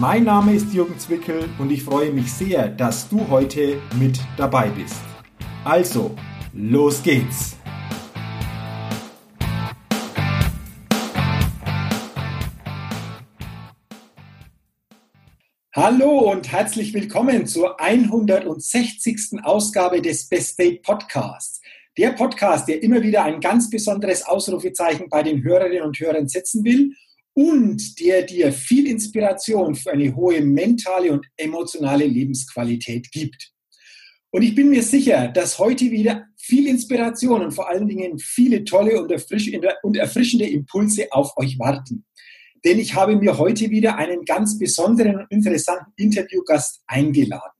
Mein Name ist Jürgen Zwickel und ich freue mich sehr, dass du heute mit dabei bist. Also, los geht's! Hallo und herzlich willkommen zur 160. Ausgabe des Best Day Podcasts. Der Podcast, der immer wieder ein ganz besonderes Ausrufezeichen bei den Hörerinnen und Hörern setzen will und der dir viel Inspiration für eine hohe mentale und emotionale Lebensqualität gibt. Und ich bin mir sicher, dass heute wieder viel Inspiration und vor allen Dingen viele tolle und erfrischende Impulse auf euch warten. Denn ich habe mir heute wieder einen ganz besonderen und interessanten Interviewgast eingeladen.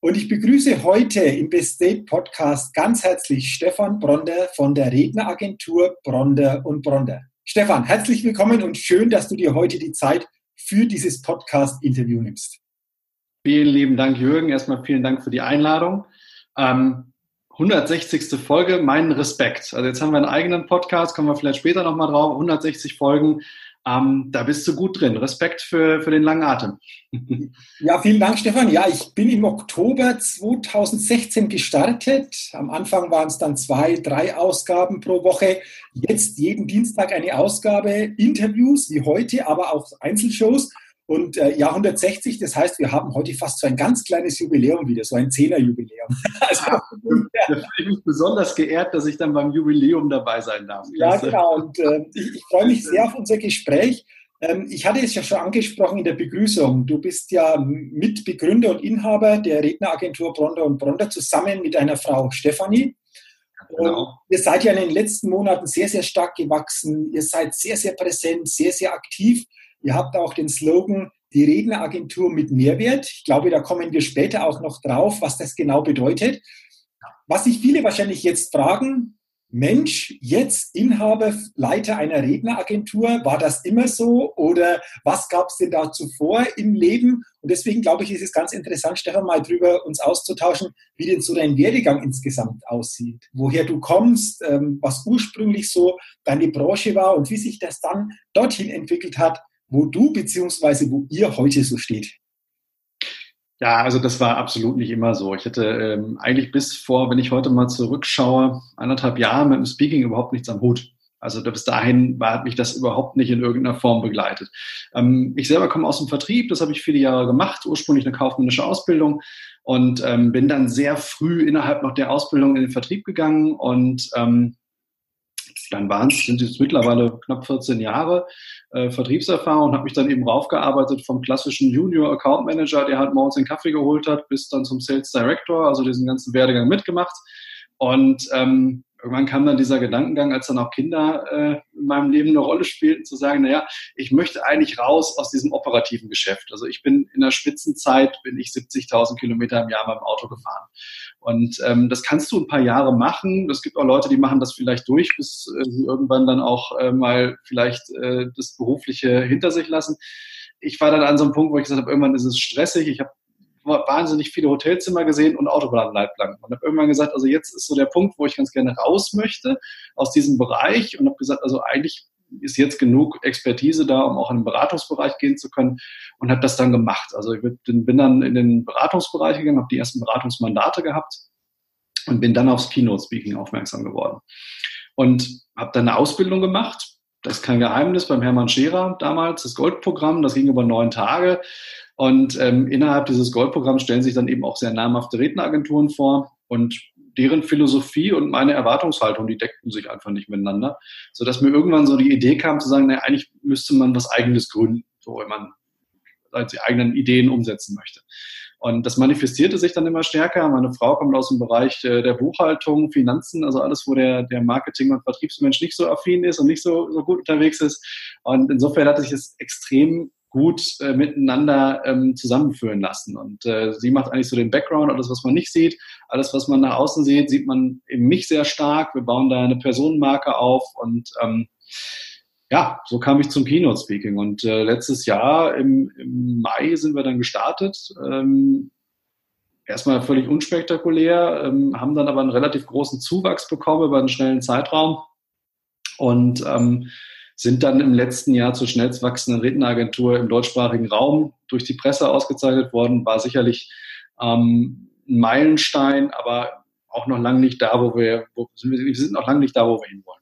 Und ich begrüße heute im Best State Podcast ganz herzlich Stefan Bronder von der Redneragentur Bronder und Bronder. Stefan, herzlich willkommen und schön, dass du dir heute die Zeit für dieses Podcast-Interview nimmst. Vielen lieben Dank, Jürgen. Erstmal vielen Dank für die Einladung. Ähm, 160. Folge, meinen Respekt. Also jetzt haben wir einen eigenen Podcast, kommen wir vielleicht später nochmal drauf. 160 Folgen. Ähm, da bist du gut drin. Respekt für, für den langen Atem. Ja, vielen Dank, Stefan. Ja, ich bin im Oktober 2016 gestartet. Am Anfang waren es dann zwei, drei Ausgaben pro Woche. Jetzt jeden Dienstag eine Ausgabe, Interviews wie heute, aber auch Einzelshows. Und äh, ja, 160, das heißt, wir haben heute fast so ein ganz kleines Jubiläum wieder, so ein Zehner-Jubiläum. Also, ja, da fühle ich mich besonders geehrt, dass ich dann beim Jubiläum dabei sein darf. Ja, genau. Und äh, ich, ich freue mich sehr auf unser Gespräch. Ähm, ich hatte es ja schon angesprochen in der Begrüßung. Du bist ja Mitbegründer und Inhaber der Redneragentur Bronder und Bronder zusammen mit einer Frau Stefanie. Genau. ihr seid ja in den letzten Monaten sehr, sehr stark gewachsen. Ihr seid sehr, sehr präsent, sehr, sehr aktiv. Ihr habt auch den Slogan, die Redneragentur mit Mehrwert. Ich glaube, da kommen wir später auch noch drauf, was das genau bedeutet. Was sich viele wahrscheinlich jetzt fragen, Mensch, jetzt Inhaber, Leiter einer Redneragentur, war das immer so oder was gab es denn da zuvor im Leben? Und deswegen glaube ich, ist es ganz interessant, Stefan, mal drüber uns auszutauschen, wie denn so dein Werdegang insgesamt aussieht, woher du kommst, ähm, was ursprünglich so deine Branche war und wie sich das dann dorthin entwickelt hat, wo du beziehungsweise wo ihr heute so steht? Ja, also das war absolut nicht immer so. Ich hatte ähm, eigentlich bis vor, wenn ich heute mal zurückschaue, anderthalb Jahre mit dem Speaking überhaupt nichts am Hut. Also bis dahin war, hat mich das überhaupt nicht in irgendeiner Form begleitet. Ähm, ich selber komme aus dem Vertrieb, das habe ich viele Jahre gemacht, ursprünglich eine kaufmännische Ausbildung und ähm, bin dann sehr früh innerhalb noch der Ausbildung in den Vertrieb gegangen und ähm, dann waren es, sind es mittlerweile knapp 14 Jahre äh, Vertriebserfahrung und habe mich dann eben raufgearbeitet vom klassischen Junior Account Manager, der halt morgens den Kaffee geholt hat, bis dann zum Sales Director, also diesen ganzen Werdegang mitgemacht. Und ähm, irgendwann kam dann dieser Gedankengang, als dann auch Kinder äh, in meinem Leben eine Rolle spielten, zu sagen, naja, ich möchte eigentlich raus aus diesem operativen Geschäft. Also ich bin in der Spitzenzeit, bin ich 70.000 Kilometer im Jahr beim Auto gefahren. Und ähm, das kannst du ein paar Jahre machen. Es gibt auch Leute, die machen das vielleicht durch, bis äh, sie irgendwann dann auch äh, mal vielleicht äh, das Berufliche hinter sich lassen. Ich war dann an so einem Punkt, wo ich gesagt habe, irgendwann ist es stressig. Ich habe wahnsinnig viele Hotelzimmer gesehen und Autobahnleitplanken. Und habe irgendwann gesagt, also jetzt ist so der Punkt, wo ich ganz gerne raus möchte aus diesem Bereich und habe gesagt, also eigentlich ist jetzt genug Expertise da, um auch in den Beratungsbereich gehen zu können und habe das dann gemacht. Also ich bin dann in den Beratungsbereich gegangen, habe die ersten Beratungsmandate gehabt und bin dann aufs Keynote-Speaking aufmerksam geworden. Und habe dann eine Ausbildung gemacht. Das ist kein Geheimnis beim Hermann Scherer damals, das Goldprogramm, das ging über neun Tage. Und ähm, innerhalb dieses Goldprogramms stellen sich dann eben auch sehr namhafte Redneragenturen vor und deren Philosophie und meine Erwartungshaltung, die deckten sich einfach nicht miteinander, sodass mir irgendwann so die Idee kam zu sagen, naja, eigentlich müsste man was Eigenes gründen, so wenn man halt die eigenen Ideen umsetzen möchte. Und das manifestierte sich dann immer stärker. Meine Frau kommt aus dem Bereich äh, der Buchhaltung, Finanzen, also alles, wo der, der Marketing- und Vertriebsmensch nicht so affin ist und nicht so, so gut unterwegs ist. Und insofern hat sich das extrem gut äh, miteinander ähm, zusammenführen lassen. Und äh, sie macht eigentlich so den Background, alles, was man nicht sieht. Alles, was man nach außen sieht, sieht man eben mich sehr stark. Wir bauen da eine Personenmarke auf und ähm, ja, so kam ich zum Keynote Speaking. Und äh, letztes Jahr im, im Mai sind wir dann gestartet. Ähm, erstmal völlig unspektakulär, ähm, haben dann aber einen relativ großen Zuwachs bekommen über einen schnellen Zeitraum und ähm, sind dann im letzten Jahr zur schnellst wachsenden Redneragentur im deutschsprachigen Raum durch die Presse ausgezeichnet worden. War sicherlich ähm, ein Meilenstein, aber auch noch lange nicht da, wo wir, wo, wir sind noch lange nicht da, wo wir hinwollen.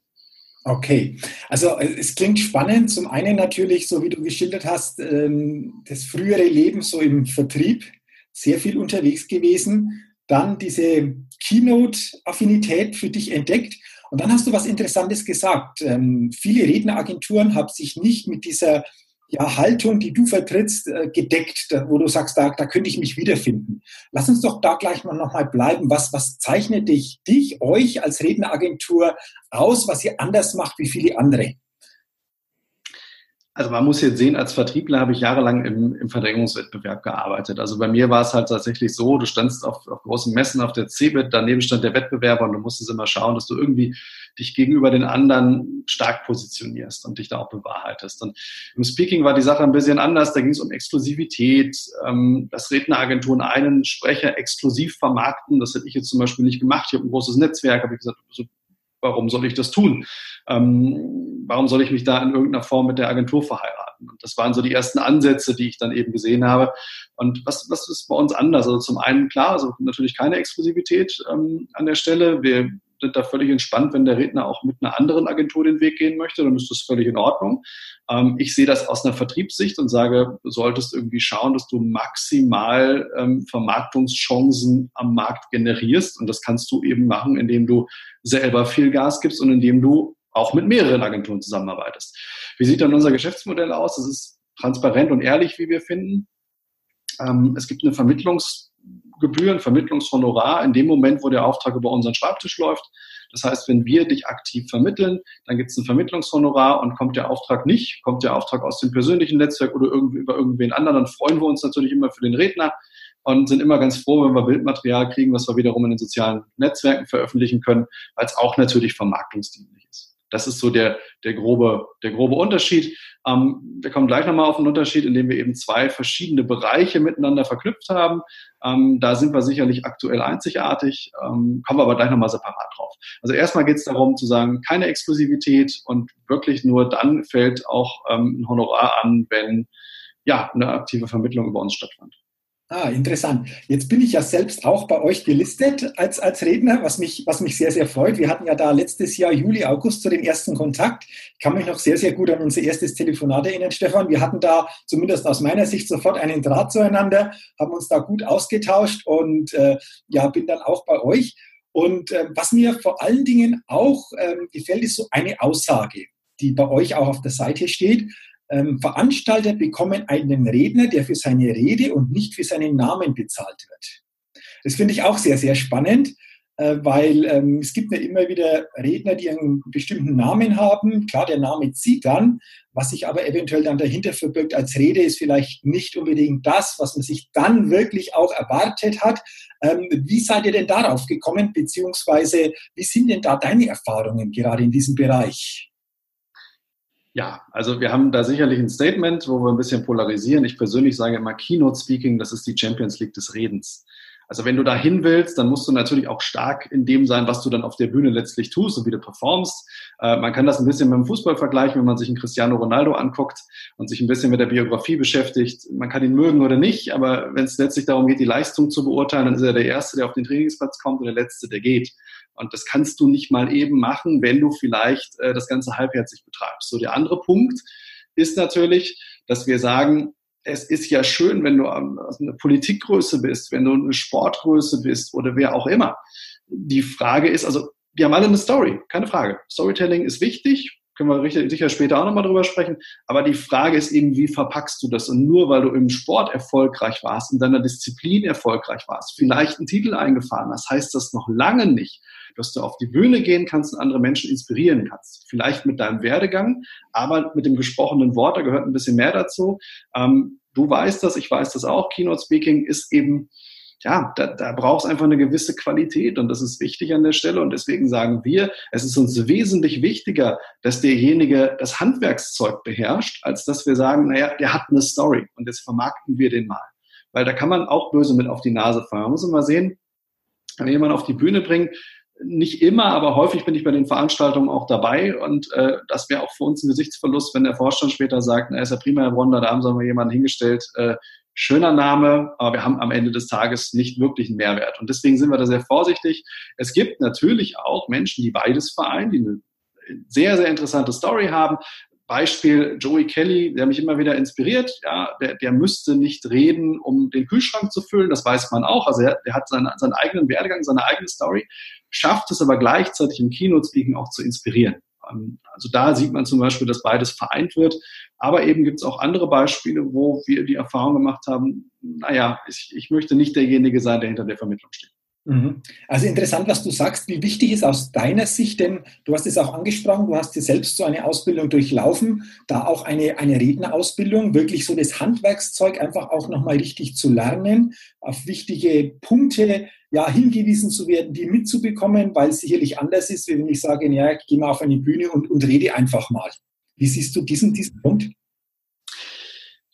Okay, also äh, es klingt spannend. Zum einen natürlich, so wie du geschildert hast, ähm, das frühere Leben so im Vertrieb, sehr viel unterwegs gewesen. Dann diese Keynote-Affinität für dich entdeckt. Und dann hast du was Interessantes gesagt. Ähm, viele Redneragenturen haben sich nicht mit dieser ja, Haltung, die du vertrittst, äh, gedeckt, wo du sagst, da, da könnte ich mich wiederfinden. Lass uns doch da gleich mal nochmal bleiben. Was, was zeichnet dich, dich, euch als Redneragentur aus, was ihr anders macht wie viele andere? Also man muss jetzt sehen, als Vertriebler habe ich jahrelang im, im Verdrängungswettbewerb gearbeitet. Also bei mir war es halt tatsächlich so, du standst auf, auf großen Messen auf der CeBIT, daneben stand der Wettbewerber und du musstest immer schauen, dass du irgendwie dich gegenüber den anderen stark positionierst und dich da auch bewahrheitest. Und im Speaking war die Sache ein bisschen anders. Da ging es um Exklusivität, ähm, dass Redneragenturen einen Sprecher exklusiv vermarkten. Das hätte ich jetzt zum Beispiel nicht gemacht. Ich habe ein großes Netzwerk, habe ich gesagt, so warum soll ich das tun? Ähm, warum soll ich mich da in irgendeiner Form mit der Agentur verheiraten? Und das waren so die ersten Ansätze, die ich dann eben gesehen habe. Und was, was ist bei uns anders? Also zum einen klar, also natürlich keine Exklusivität ähm, an der Stelle. Wir da völlig entspannt, wenn der Redner auch mit einer anderen Agentur den Weg gehen möchte, dann ist das völlig in Ordnung. Ähm, ich sehe das aus einer Vertriebssicht und sage, du solltest irgendwie schauen, dass du maximal ähm, Vermarktungschancen am Markt generierst. Und das kannst du eben machen, indem du selber viel Gas gibst und indem du auch mit mehreren Agenturen zusammenarbeitest. Wie sieht dann unser Geschäftsmodell aus? Es ist transparent und ehrlich, wie wir finden. Ähm, es gibt eine Vermittlungs- Gebühren, Vermittlungshonorar in dem Moment, wo der Auftrag über unseren Schreibtisch läuft. Das heißt, wenn wir dich aktiv vermitteln, dann gibt es ein Vermittlungshonorar und kommt der Auftrag nicht, kommt der Auftrag aus dem persönlichen Netzwerk oder irgendwie über irgendwen anderen, dann freuen wir uns natürlich immer für den Redner und sind immer ganz froh, wenn wir Bildmaterial kriegen, was wir wiederum in den sozialen Netzwerken veröffentlichen können, weil es auch natürlich vermarktungsdienlich ist. Das ist so der, der, grobe, der grobe Unterschied. Ähm, wir kommen gleich nochmal auf den Unterschied, indem wir eben zwei verschiedene Bereiche miteinander verknüpft haben. Ähm, da sind wir sicherlich aktuell einzigartig, ähm, kommen wir aber gleich nochmal separat drauf. Also erstmal geht es darum zu sagen, keine Exklusivität und wirklich nur dann fällt auch ähm, ein Honorar an, wenn ja eine aktive Vermittlung über uns stattfand. Ah, interessant. Jetzt bin ich ja selbst auch bei euch gelistet als, als Redner, was mich, was mich sehr, sehr freut. Wir hatten ja da letztes Jahr Juli, August zu dem ersten Kontakt. Ich kann mich noch sehr, sehr gut an unser erstes Telefonat erinnern, Stefan. Wir hatten da zumindest aus meiner Sicht sofort einen Draht zueinander, haben uns da gut ausgetauscht und äh, ja, bin dann auch bei euch. Und äh, was mir vor allen Dingen auch äh, gefällt, ist so eine Aussage, die bei euch auch auf der Seite steht ähm, Veranstalter bekommen einen Redner, der für seine Rede und nicht für seinen Namen bezahlt wird. Das finde ich auch sehr, sehr spannend, äh, weil ähm, es gibt ja immer wieder Redner, die einen bestimmten Namen haben. Klar, der Name zieht dann, was sich aber eventuell dann dahinter verbirgt als Rede, ist vielleicht nicht unbedingt das, was man sich dann wirklich auch erwartet hat. Ähm, wie seid ihr denn darauf gekommen, beziehungsweise wie sind denn da deine Erfahrungen gerade in diesem Bereich? Ja, also wir haben da sicherlich ein Statement, wo wir ein bisschen polarisieren. Ich persönlich sage immer Keynote Speaking, das ist die Champions League des Redens. Also wenn du da hin willst, dann musst du natürlich auch stark in dem sein, was du dann auf der Bühne letztlich tust und wie du performst. Äh, man kann das ein bisschen mit dem Fußball vergleichen, wenn man sich einen Cristiano Ronaldo anguckt und sich ein bisschen mit der Biografie beschäftigt. Man kann ihn mögen oder nicht, aber wenn es letztlich darum geht, die Leistung zu beurteilen, dann ist er der Erste, der auf den Trainingsplatz kommt und der Letzte, der geht. Und das kannst du nicht mal eben machen, wenn du vielleicht äh, das Ganze halbherzig betreibst. So, der andere Punkt ist natürlich, dass wir sagen, es ist ja schön, wenn du eine Politikgröße bist, wenn du eine Sportgröße bist oder wer auch immer. Die Frage ist, also wir haben alle eine Story, keine Frage. Storytelling ist wichtig, können wir sicher später auch nochmal drüber sprechen. Aber die Frage ist eben, wie verpackst du das? Und nur weil du im Sport erfolgreich warst, in deiner Disziplin erfolgreich warst, vielleicht einen Titel eingefahren hast, heißt das noch lange nicht, dass du auf die Bühne gehen kannst und andere Menschen inspirieren kannst. Vielleicht mit deinem Werdegang, aber mit dem gesprochenen Wort, da gehört ein bisschen mehr dazu. Ähm, du weißt das, ich weiß das auch. Keynote Speaking ist eben ja, da, da braucht es einfach eine gewisse Qualität und das ist wichtig an der Stelle und deswegen sagen wir, es ist uns wesentlich wichtiger, dass derjenige das Handwerkszeug beherrscht, als dass wir sagen, naja, der hat eine Story und jetzt vermarkten wir den mal. Weil da kann man auch böse mit auf die Nase fallen. Man muss immer sehen, wenn jemand auf die Bühne bringt, nicht immer, aber häufig bin ich bei den Veranstaltungen auch dabei und äh, das wäre auch für uns ein Gesichtsverlust, wenn der Vorstand später sagt, na ist ja prima, Herr Wonder, da haben sie mal jemanden hingestellt, äh, schöner Name, aber wir haben am Ende des Tages nicht wirklich einen Mehrwert. Und deswegen sind wir da sehr vorsichtig. Es gibt natürlich auch Menschen, die beides vereinen, die eine sehr, sehr interessante Story haben. Beispiel Joey Kelly, der mich immer wieder inspiriert. Ja, der, der müsste nicht reden, um den Kühlschrank zu füllen. Das weiß man auch. Also er, der hat seinen, seinen eigenen Werdegang, seine eigene Story, schafft es aber gleichzeitig im Keynote-Speaking auch zu inspirieren. Ähm, also da sieht man zum Beispiel, dass beides vereint wird. Aber eben gibt es auch andere Beispiele, wo wir die Erfahrung gemacht haben, naja, ich, ich möchte nicht derjenige sein, der hinter der Vermittlung steht. Mhm. Also interessant, was du sagst. Wie wichtig ist aus deiner Sicht, denn du hast es auch angesprochen, du hast dir selbst so eine Ausbildung durchlaufen, da auch eine, eine Rednerausbildung, wirklich so das Handwerkszeug einfach auch nochmal richtig zu lernen, auf wichtige Punkte ja, hingewiesen zu werden, die mitzubekommen, weil es sicherlich anders ist, wenn ich sage, ja, ich gehe mal auf eine Bühne und, und rede einfach mal. Wie siehst du diesen, diesen Punkt?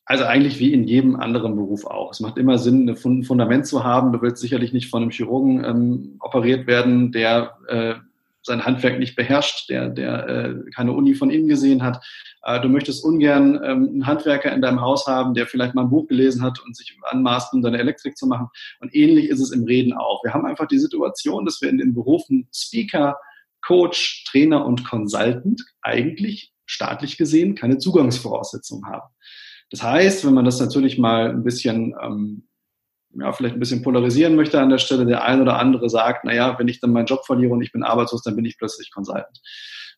Also eigentlich wie in jedem anderen Beruf auch. Es macht immer Sinn, ein Fundament zu haben. Du willst sicherlich nicht von einem Chirurgen ähm, operiert werden, der äh, sein Handwerk nicht beherrscht, der, der äh, keine Uni von innen gesehen hat. Äh, du möchtest ungern ähm, einen Handwerker in deinem Haus haben, der vielleicht mal ein Buch gelesen hat und sich anmaßt, um deine Elektrik zu machen. Und ähnlich ist es im Reden auch. Wir haben einfach die Situation, dass wir in den Berufen Speaker, Coach, Trainer und Consultant eigentlich staatlich gesehen keine Zugangsvoraussetzungen haben. Das heißt, wenn man das natürlich mal ein bisschen, ähm, ja, vielleicht ein bisschen polarisieren möchte an der Stelle, der ein oder andere sagt, naja, wenn ich dann meinen Job verliere und ich bin arbeitslos, dann bin ich plötzlich Consultant.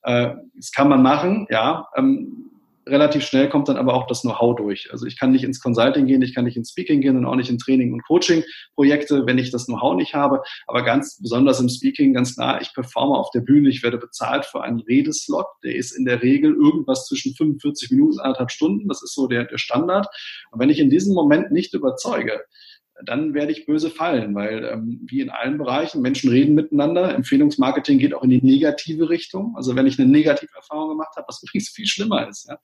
Äh, das kann man machen, ja. Ähm, relativ schnell kommt dann aber auch das Know-how durch. Also ich kann nicht ins Consulting gehen, ich kann nicht ins Speaking gehen und auch nicht in Training- und Coaching-Projekte, wenn ich das Know-how nicht habe. Aber ganz besonders im Speaking, ganz klar, ich performe auf der Bühne, ich werde bezahlt für einen Redeslot. Der ist in der Regel irgendwas zwischen 45 Minuten und anderthalb Stunden. Das ist so der, der Standard. Und wenn ich in diesem Moment nicht überzeuge, dann werde ich böse fallen, weil ähm, wie in allen Bereichen, Menschen reden miteinander. Empfehlungsmarketing geht auch in die negative Richtung. Also wenn ich eine negative Erfahrung gemacht habe, was übrigens viel schlimmer ist. Ja.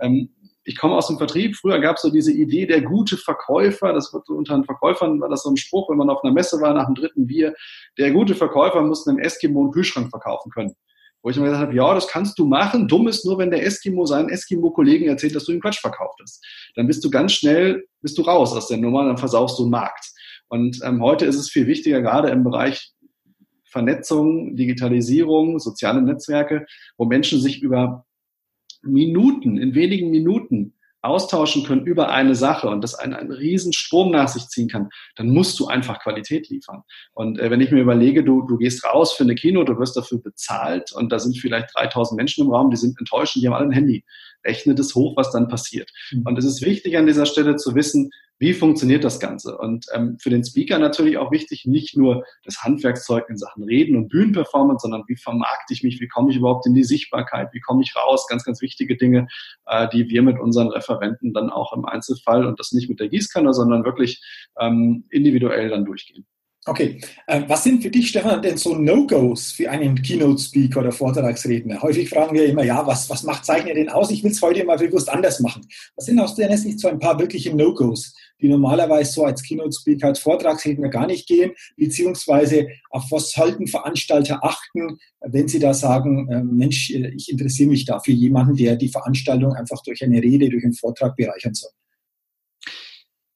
Ähm, ich komme aus dem Vertrieb. Früher gab es so diese Idee der gute Verkäufer. Das wird so unter den Verkäufern war das so ein Spruch, wenn man auf einer Messe war nach dem dritten Bier. Der gute Verkäufer muss einem Eskimo einen Kühlschrank verkaufen können. Wo ich mir gesagt habe, ja, das kannst du machen. Dumm ist nur, wenn der Eskimo seinen Eskimo-Kollegen erzählt, dass du ihm Quatsch verkauft hast. Dann bist du ganz schnell, bist du raus aus der Nummer, dann versaust du einen Markt. Und ähm, heute ist es viel wichtiger, gerade im Bereich Vernetzung, Digitalisierung, soziale Netzwerke, wo Menschen sich über Minuten, in wenigen Minuten austauschen können über eine Sache und das einen, einen riesen Strom nach sich ziehen kann, dann musst du einfach Qualität liefern. Und äh, wenn ich mir überlege, du, du gehst raus für eine Kino, du wirst dafür bezahlt und da sind vielleicht 3000 Menschen im Raum, die sind enttäuscht und die haben alle ein Handy. Rechne das hoch, was dann passiert. Mhm. Und es ist wichtig an dieser Stelle zu wissen, wie funktioniert das Ganze? Und ähm, für den Speaker natürlich auch wichtig, nicht nur das Handwerkszeug in Sachen Reden und Bühnenperformance, sondern wie vermarkte ich mich, wie komme ich überhaupt in die Sichtbarkeit, wie komme ich raus? Ganz, ganz wichtige Dinge, äh, die wir mit unseren Referenten dann auch im Einzelfall und das nicht mit der Gießkanne, sondern wirklich ähm, individuell dann durchgehen. Okay, äh, was sind für dich, Stefan, denn so No-Gos für einen Keynote-Speaker oder Vortragsredner? Häufig fragen wir immer, ja, was, was macht Zeichner denn aus? Ich will es heute mal bewusst anders machen. Was sind aus deiner Sicht so ein paar wirkliche No-Gos, die normalerweise so als Keynote-Speaker, als Vortragsredner gar nicht gehen? Beziehungsweise auf was sollten Veranstalter achten, wenn sie da sagen, äh, Mensch, äh, ich interessiere mich da für jemanden, der die Veranstaltung einfach durch eine Rede, durch einen Vortrag bereichern soll?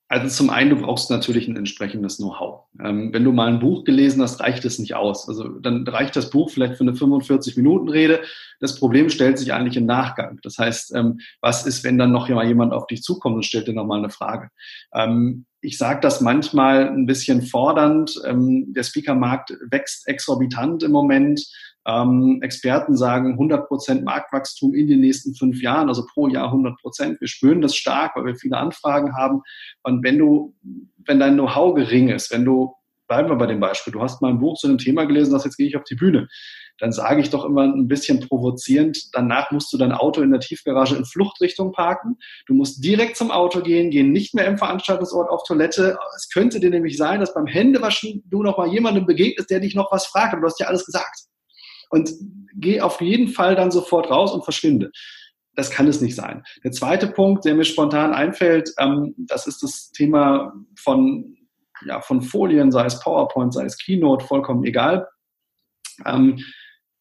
Also zum einen, du brauchst natürlich ein entsprechendes Know-how. Ähm, wenn du mal ein Buch gelesen hast, reicht es nicht aus. Also dann reicht das Buch vielleicht für eine 45-Minuten-Rede. Das Problem stellt sich eigentlich im Nachgang. Das heißt, ähm, was ist, wenn dann noch jemand auf dich zukommt und stellt dir nochmal eine Frage? Ähm, ich sage das manchmal ein bisschen fordernd. Ähm, der Speaker-Markt wächst exorbitant im Moment. Ähm, Experten sagen 100 Prozent Marktwachstum in den nächsten fünf Jahren, also pro Jahr 100 Prozent. Wir spüren das stark, weil wir viele Anfragen haben. Und wenn du, wenn dein Know-how gering ist, wenn du, bleiben wir bei dem Beispiel, du hast mal ein Buch zu einem Thema gelesen, das jetzt gehe ich auf die Bühne dann sage ich doch immer ein bisschen provozierend, danach musst du dein Auto in der Tiefgarage in Fluchtrichtung parken. Du musst direkt zum Auto gehen, gehen nicht mehr im Veranstaltungsort auf Toilette. Es könnte dir nämlich sein, dass beim Händewaschen du noch mal jemandem begegnest, der dich noch was fragt, aber du hast ja alles gesagt. Und geh auf jeden Fall dann sofort raus und verschwinde. Das kann es nicht sein. Der zweite Punkt, der mir spontan einfällt, ähm, das ist das Thema von, ja, von Folien, sei es PowerPoint, sei es Keynote, vollkommen egal. Ähm,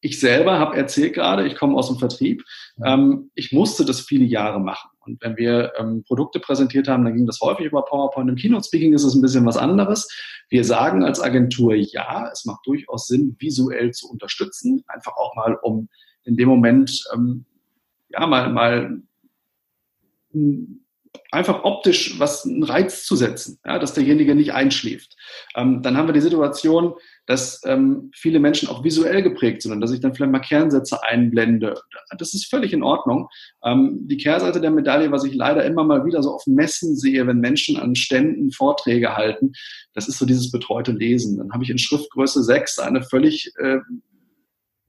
ich selber habe erzählt gerade, ich komme aus dem Vertrieb, ähm, ich musste das viele Jahre machen. Und wenn wir ähm, Produkte präsentiert haben, dann ging das häufig über PowerPoint. Im Keynote-Speaking ist es ein bisschen was anderes. Wir sagen als Agentur, ja, es macht durchaus Sinn, visuell zu unterstützen, einfach auch mal, um in dem Moment ähm, ja mal, mal einfach optisch was einen Reiz zu setzen, ja, dass derjenige nicht einschläft. Ähm, dann haben wir die Situation, dass ähm, viele Menschen auch visuell geprägt sind und dass ich dann vielleicht mal Kernsätze einblende. Das ist völlig in Ordnung. Ähm, die Kehrseite der Medaille, was ich leider immer mal wieder so auf Messen sehe, wenn Menschen an Ständen Vorträge halten, das ist so dieses betreute Lesen. Dann habe ich in Schriftgröße 6 eine völlig äh,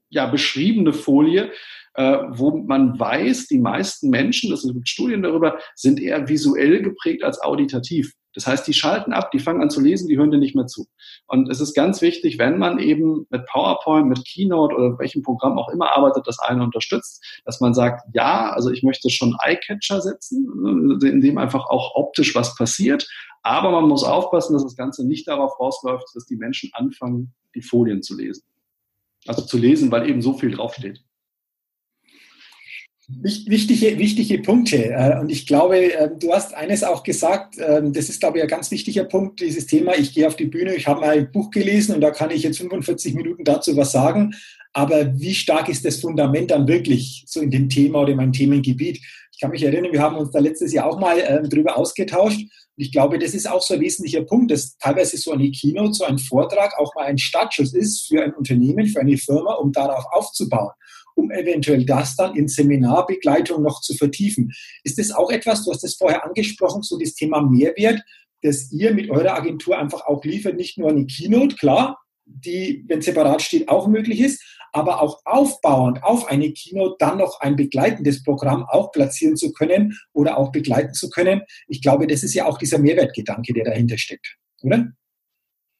ja, beschriebene Folie, äh, wo man weiß, die meisten Menschen, das sind Studien darüber, sind eher visuell geprägt als auditativ. Das heißt, die schalten ab, die fangen an zu lesen, die hören dir nicht mehr zu. Und es ist ganz wichtig, wenn man eben mit PowerPoint, mit Keynote oder welchem Programm auch immer arbeitet, das eine unterstützt, dass man sagt, ja, also ich möchte schon Eye-Catcher setzen, in dem einfach auch optisch was passiert. Aber man muss aufpassen, dass das Ganze nicht darauf rausläuft, dass die Menschen anfangen, die Folien zu lesen. Also zu lesen, weil eben so viel draufsteht. Wichtige, wichtige Punkte. Äh, und ich glaube, ähm, du hast eines auch gesagt, ähm, das ist, glaube ich, ein ganz wichtiger Punkt, dieses Thema, ich gehe auf die Bühne, ich habe mal ein Buch gelesen und da kann ich jetzt 45 Minuten dazu was sagen. Aber wie stark ist das Fundament dann wirklich so in dem Thema oder in meinem Themengebiet? Ich kann mich erinnern, wir haben uns da letztes Jahr auch mal ähm, drüber ausgetauscht. Und ich glaube, das ist auch so ein wesentlicher Punkt, dass teilweise so eine Keynote, so ein Vortrag auch mal ein Startschuss ist für ein Unternehmen, für eine Firma, um darauf aufzubauen um eventuell das dann in Seminarbegleitung noch zu vertiefen. Ist das auch etwas, du hast das vorher angesprochen, so das Thema Mehrwert, dass ihr mit eurer Agentur einfach auch liefert, nicht nur eine Keynote, klar, die, wenn separat steht, auch möglich ist, aber auch aufbauend auf eine Keynote dann noch ein begleitendes Programm auch platzieren zu können oder auch begleiten zu können. Ich glaube, das ist ja auch dieser Mehrwertgedanke, der dahinter steckt, oder?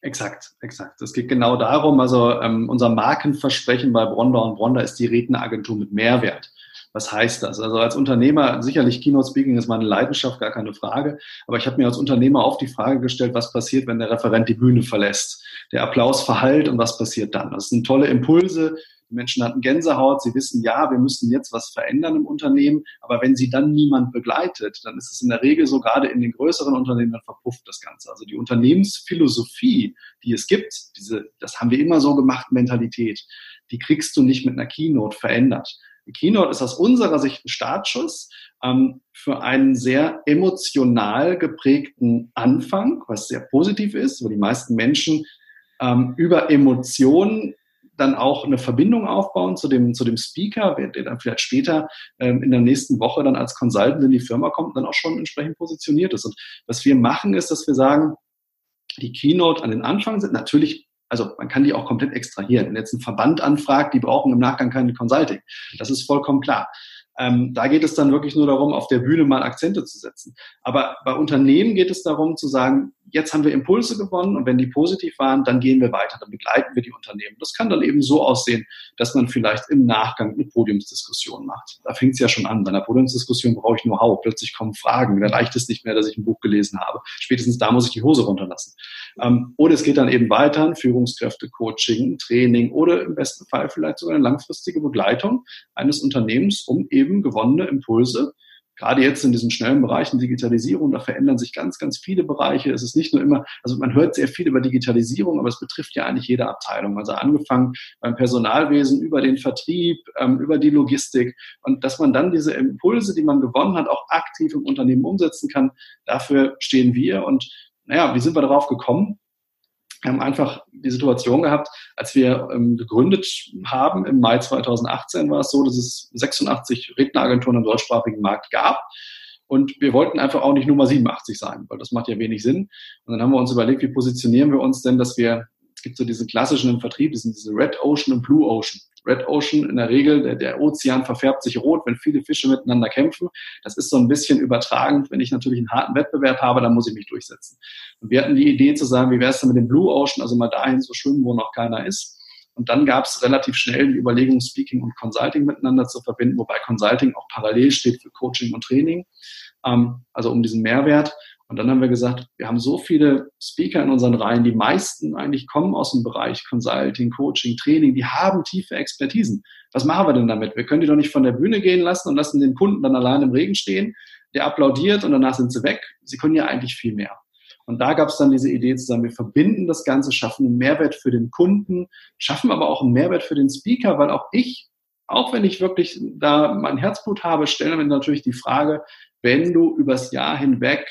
Exakt, exakt. Es geht genau darum, also ähm, unser Markenversprechen bei Bronder und Bronder ist die Redneragentur mit Mehrwert. Was heißt das? Also als Unternehmer, sicherlich Keynote Speaking ist meine Leidenschaft, gar keine Frage. Aber ich habe mir als Unternehmer oft die Frage gestellt, was passiert, wenn der Referent die Bühne verlässt? Der Applaus verhallt und was passiert dann? Das sind tolle Impulse, die Menschen hatten Gänsehaut, sie wissen, ja, wir müssen jetzt was verändern im Unternehmen, aber wenn sie dann niemand begleitet, dann ist es in der Regel so, gerade in den größeren Unternehmen, dann verpufft das Ganze. Also die Unternehmensphilosophie, die es gibt, diese, das haben wir immer so gemacht, Mentalität, die kriegst du nicht mit einer Keynote verändert. Die Keynote ist aus unserer Sicht ein Startschuss ähm, für einen sehr emotional geprägten Anfang, was sehr positiv ist, weil die meisten Menschen ähm, über Emotionen dann auch eine Verbindung aufbauen zu dem, zu dem Speaker, der dann vielleicht später ähm, in der nächsten Woche dann als Consultant in die Firma kommt und dann auch schon entsprechend positioniert ist. Und was wir machen, ist, dass wir sagen, die Keynote an den Anfang sind natürlich also man kann die auch komplett extrahieren. Wenn jetzt ein Verband anfragt, die brauchen im Nachgang keine Consulting. Das ist vollkommen klar. Ähm, da geht es dann wirklich nur darum, auf der Bühne mal Akzente zu setzen. Aber bei Unternehmen geht es darum zu sagen, jetzt haben wir Impulse gewonnen und wenn die positiv waren, dann gehen wir weiter, dann begleiten wir die Unternehmen. Das kann dann eben so aussehen, dass man vielleicht im Nachgang eine Podiumsdiskussion macht. Da fängt es ja schon an. Bei einer Podiumsdiskussion brauche ich nur Hau. Plötzlich kommen Fragen. Da reicht es nicht mehr, dass ich ein Buch gelesen habe. Spätestens da muss ich die Hose runterlassen. Ähm, oder es geht dann eben weiter in Führungskräfte, Coaching, Training oder im besten Fall vielleicht sogar eine langfristige Begleitung eines Unternehmens, um eben gewonnene Impulse gerade jetzt in diesen schnellen Bereichen Digitalisierung, da verändern sich ganz, ganz viele Bereiche. Es ist nicht nur immer, also man hört sehr viel über Digitalisierung, aber es betrifft ja eigentlich jede Abteilung. Also angefangen beim Personalwesen, über den Vertrieb, ähm, über die Logistik und dass man dann diese Impulse, die man gewonnen hat, auch aktiv im Unternehmen umsetzen kann. Dafür stehen wir und naja, wie sind wir darauf gekommen? Wir haben einfach die Situation gehabt, als wir ähm, gegründet haben, im Mai 2018 war es so, dass es 86 Redneragenturen im deutschsprachigen Markt gab. Und wir wollten einfach auch nicht Nummer 87 sein, weil das macht ja wenig Sinn. Und dann haben wir uns überlegt, wie positionieren wir uns denn, dass wir, gibt so diese klassischen im Vertrieb, das sind diese Red Ocean und Blue Ocean. Red Ocean in der Regel, der, der Ozean verfärbt sich rot, wenn viele Fische miteinander kämpfen. Das ist so ein bisschen übertragend. Wenn ich natürlich einen harten Wettbewerb habe, dann muss ich mich durchsetzen. Und wir hatten die Idee zu sagen, wie wäre es denn mit dem Blue Ocean, also mal dahin zu schwimmen, wo noch keiner ist. Und dann gab es relativ schnell die Überlegung, Speaking und Consulting miteinander zu verbinden, wobei Consulting auch parallel steht für Coaching und Training, ähm, also um diesen Mehrwert. Und dann haben wir gesagt, wir haben so viele Speaker in unseren Reihen, die meisten eigentlich kommen aus dem Bereich Consulting, Coaching, Training, die haben tiefe Expertisen. Was machen wir denn damit? Wir können die doch nicht von der Bühne gehen lassen und lassen den Kunden dann allein im Regen stehen, der applaudiert und danach sind sie weg. Sie können ja eigentlich viel mehr. Und da gab es dann diese Idee zu sagen, wir verbinden das Ganze, schaffen einen Mehrwert für den Kunden, schaffen aber auch einen Mehrwert für den Speaker, weil auch ich, auch wenn ich wirklich da mein Herzblut habe, stelle mir natürlich die Frage, wenn du übers Jahr hinweg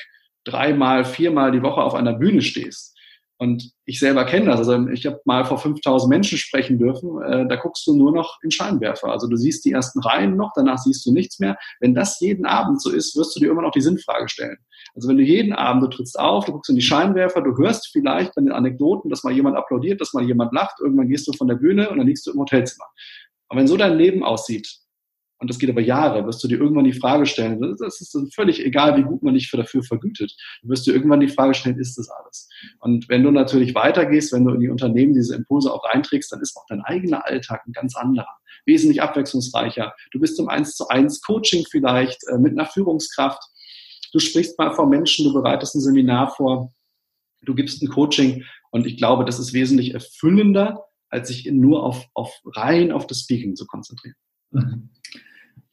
dreimal, viermal die Woche auf einer Bühne stehst. Und ich selber kenne das. Also ich habe mal vor 5000 Menschen sprechen dürfen. Äh, da guckst du nur noch in Scheinwerfer. Also du siehst die ersten Reihen noch, danach siehst du nichts mehr. Wenn das jeden Abend so ist, wirst du dir immer noch die Sinnfrage stellen. Also wenn du jeden Abend, du trittst auf, du guckst in die Scheinwerfer, du hörst vielleicht bei den Anekdoten, dass mal jemand applaudiert, dass mal jemand lacht, irgendwann gehst du von der Bühne und dann liegst du im Hotelzimmer. Aber wenn so dein Leben aussieht, und das geht aber Jahre, wirst du dir irgendwann die Frage stellen, das ist völlig egal, wie gut man dich dafür vergütet, du wirst dir irgendwann die Frage stellen, ist das alles? Und wenn du natürlich weitergehst, wenn du in die Unternehmen diese Impulse auch reinträgst, dann ist auch dein eigener Alltag ein ganz anderer, wesentlich abwechslungsreicher. Du bist im 1 zu 1 Coaching vielleicht äh, mit einer Führungskraft, du sprichst mal vor Menschen, du bereitest ein Seminar vor, du gibst ein Coaching und ich glaube, das ist wesentlich erfüllender, als sich nur auf, auf rein auf das Speaking zu konzentrieren. Mhm.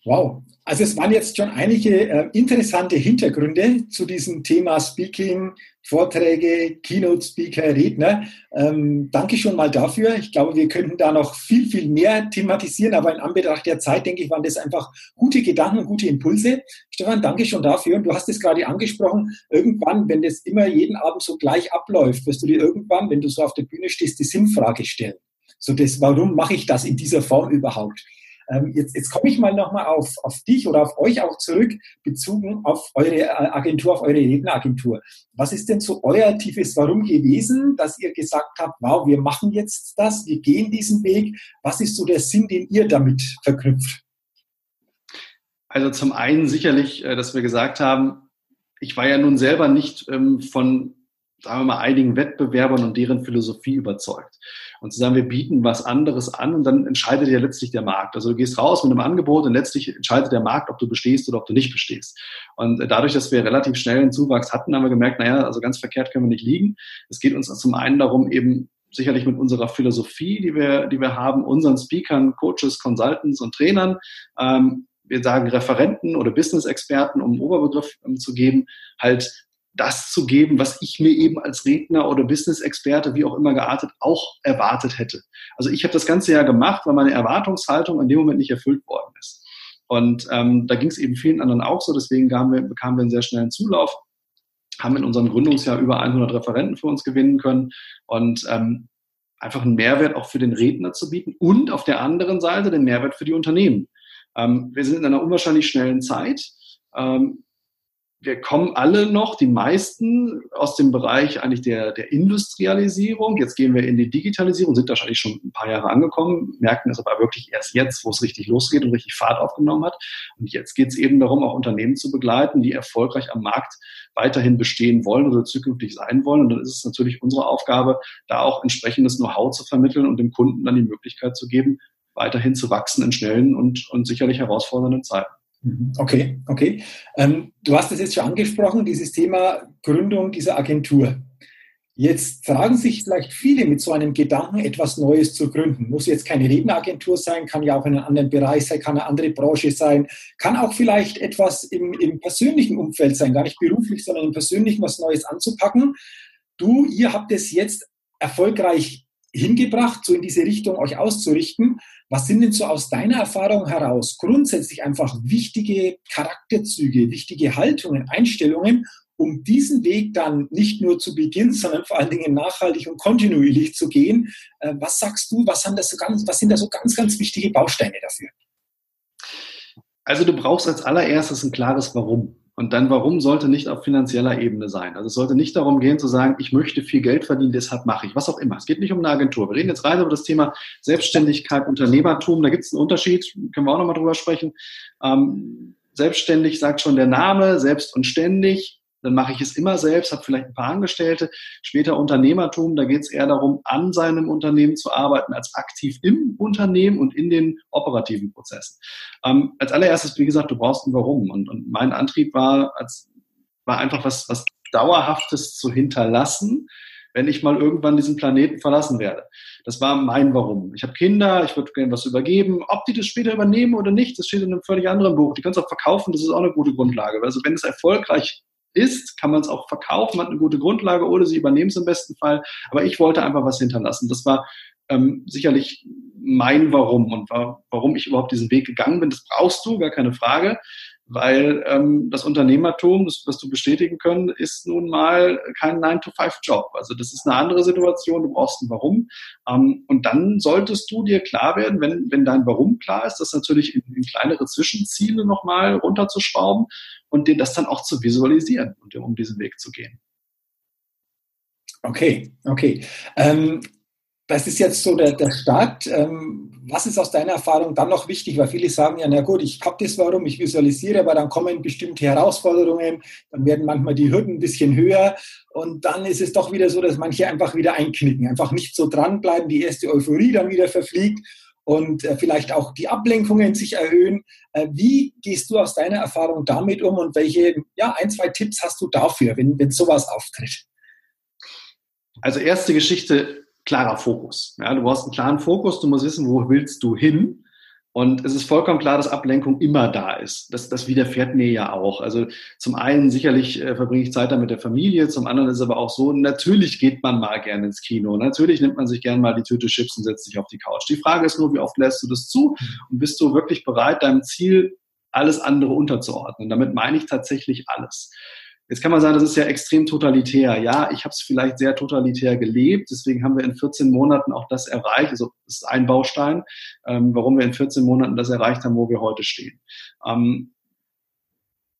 Wow. Also es waren jetzt schon einige äh, interessante Hintergründe zu diesem Thema Speaking, Vorträge, Keynote-Speaker, Redner. Ähm, danke schon mal dafür. Ich glaube, wir könnten da noch viel, viel mehr thematisieren, aber in Anbetracht der Zeit, denke ich, waren das einfach gute Gedanken, gute Impulse. Stefan, danke schon dafür. Und du hast es gerade angesprochen, irgendwann, wenn das immer jeden Abend so gleich abläuft, wirst du dir irgendwann, wenn du so auf der Bühne stehst, die Sinnfrage stellen. So das, warum mache ich das in dieser Form überhaupt? Ähm, jetzt, jetzt komme ich mal nochmal auf, auf dich oder auf euch auch zurück, bezogen auf eure äh, Agentur, auf eure Redneragentur. Was ist denn so euer tiefes Warum gewesen, dass ihr gesagt habt, wow, wir machen jetzt das, wir gehen diesen Weg? Was ist so der Sinn, den ihr damit verknüpft? Also zum einen sicherlich, äh, dass wir gesagt haben, ich war ja nun selber nicht ähm, von sagen wir mal, einigen Wettbewerbern und deren Philosophie überzeugt. Und zu sagen, wir bieten was anderes an und dann entscheidet ja letztlich der Markt. Also du gehst raus mit einem Angebot und letztlich entscheidet der Markt, ob du bestehst oder ob du nicht bestehst. Und dadurch, dass wir relativ schnell einen Zuwachs hatten, haben wir gemerkt, naja, also ganz verkehrt können wir nicht liegen. Es geht uns zum einen darum, eben sicherlich mit unserer Philosophie, die wir, die wir haben, unseren Speakern, Coaches, Consultants und Trainern, ähm, wir sagen Referenten oder Business-Experten, um einen Oberbegriff ähm, zu geben, halt das zu geben, was ich mir eben als Redner oder Business-Experte, wie auch immer geartet, auch erwartet hätte. Also ich habe das ganze Jahr gemacht, weil meine Erwartungshaltung in dem Moment nicht erfüllt worden ist. Und ähm, da ging es eben vielen anderen auch so, deswegen wir, bekamen wir einen sehr schnellen Zulauf, haben in unserem Gründungsjahr über 100 Referenten für uns gewinnen können und ähm, einfach einen Mehrwert auch für den Redner zu bieten und auf der anderen Seite den Mehrwert für die Unternehmen. Ähm, wir sind in einer unwahrscheinlich schnellen Zeit. Ähm, wir kommen alle noch, die meisten, aus dem Bereich eigentlich der, der Industrialisierung. Jetzt gehen wir in die Digitalisierung, sind wahrscheinlich schon ein paar Jahre angekommen, merken es aber wirklich erst jetzt, wo es richtig losgeht und richtig Fahrt aufgenommen hat. Und jetzt geht es eben darum, auch Unternehmen zu begleiten, die erfolgreich am Markt weiterhin bestehen wollen oder zukünftig sein wollen. Und dann ist es natürlich unsere Aufgabe, da auch entsprechendes Know-how zu vermitteln und dem Kunden dann die Möglichkeit zu geben, weiterhin zu wachsen in schnellen und, und sicherlich herausfordernden Zeiten. Mhm. Okay, okay. Ähm, du hast es jetzt schon angesprochen, dieses Thema Gründung dieser Agentur. Jetzt fragen sich vielleicht viele mit so einem Gedanken, etwas Neues zu gründen. Muss jetzt keine Redneragentur sein, kann ja auch in einem anderen Bereich sein, kann eine andere Branche sein, kann auch vielleicht etwas im, im persönlichen Umfeld sein, gar nicht beruflich, sondern im persönlichen was Neues anzupacken. Du, ihr habt es jetzt erfolgreich hingebracht, so in diese Richtung euch auszurichten. Was sind denn so aus deiner Erfahrung heraus grundsätzlich einfach wichtige Charakterzüge, wichtige Haltungen, Einstellungen, um diesen Weg dann nicht nur zu Beginn, sondern vor allen Dingen nachhaltig und kontinuierlich zu gehen? Äh, was sagst du, was, haben das so ganz, was sind da so ganz, ganz wichtige Bausteine dafür? Also du brauchst als allererstes ein klares Warum. Und dann, warum sollte nicht auf finanzieller Ebene sein? Also es sollte nicht darum gehen zu sagen, ich möchte viel Geld verdienen, deshalb mache ich, was auch immer. Es geht nicht um eine Agentur. Wir reden jetzt rein über das Thema Selbstständigkeit, Unternehmertum. Da gibt es einen Unterschied, können wir auch nochmal drüber sprechen. Ähm, selbstständig sagt schon der Name, selbst und ständig dann mache ich es immer selbst, habe vielleicht ein paar Angestellte. Später Unternehmertum, da geht es eher darum, an seinem Unternehmen zu arbeiten, als aktiv im Unternehmen und in den operativen Prozessen. Ähm, als allererstes, wie gesagt, du brauchst ein Warum. Und, und mein Antrieb war, als, war einfach was, was Dauerhaftes zu hinterlassen, wenn ich mal irgendwann diesen Planeten verlassen werde. Das war mein Warum. Ich habe Kinder, ich würde gerne was übergeben. Ob die das später übernehmen oder nicht, das steht in einem völlig anderen Buch. Die kannst du auch verkaufen, das ist auch eine gute Grundlage. Also wenn es erfolgreich ist, kann man es auch verkaufen, hat eine gute Grundlage oder sie übernehmen es im besten Fall. Aber ich wollte einfach was hinterlassen. Das war ähm, sicherlich mein Warum und war, warum ich überhaupt diesen Weg gegangen bin. Das brauchst du, gar keine Frage weil ähm, das Unternehmertum, das wirst du bestätigen können, ist nun mal kein 9-to-5-Job. Also das ist eine andere Situation, du brauchst ein Warum. Ähm, und dann solltest du dir klar werden, wenn, wenn dein Warum klar ist, das natürlich in, in kleinere Zwischenziele nochmal runterzuschrauben und dir das dann auch zu visualisieren und um diesen Weg zu gehen. Okay, okay. Ähm, das ist jetzt so der, der Start. Ähm, was ist aus deiner Erfahrung dann noch wichtig? Weil viele sagen ja, na gut, ich habe das Warum, ich visualisiere, aber dann kommen bestimmte Herausforderungen, dann werden manchmal die Hürden ein bisschen höher und dann ist es doch wieder so, dass manche einfach wieder einknicken, einfach nicht so dranbleiben, die erste Euphorie dann wieder verfliegt und äh, vielleicht auch die Ablenkungen sich erhöhen. Äh, wie gehst du aus deiner Erfahrung damit um und welche, ja, ein, zwei Tipps hast du dafür, wenn, wenn sowas auftritt? Also erste Geschichte, klarer Fokus. Ja, du brauchst einen klaren Fokus, du musst wissen, wo willst du hin. Und es ist vollkommen klar, dass Ablenkung immer da ist. Das, das widerfährt mir ja auch. Also zum einen sicherlich äh, verbringe ich Zeit da mit der Familie, zum anderen ist es aber auch so, natürlich geht man mal gerne ins Kino. Natürlich nimmt man sich gerne mal die Tüte Chips und setzt sich auf die Couch. Die Frage ist nur, wie oft lässt du das zu und bist du wirklich bereit, deinem Ziel alles andere unterzuordnen? Damit meine ich tatsächlich alles. Jetzt kann man sagen, das ist ja extrem totalitär. Ja, ich habe es vielleicht sehr totalitär gelebt, deswegen haben wir in 14 Monaten auch das erreicht. Also das ist ein Baustein, ähm, warum wir in 14 Monaten das erreicht haben, wo wir heute stehen. Ähm,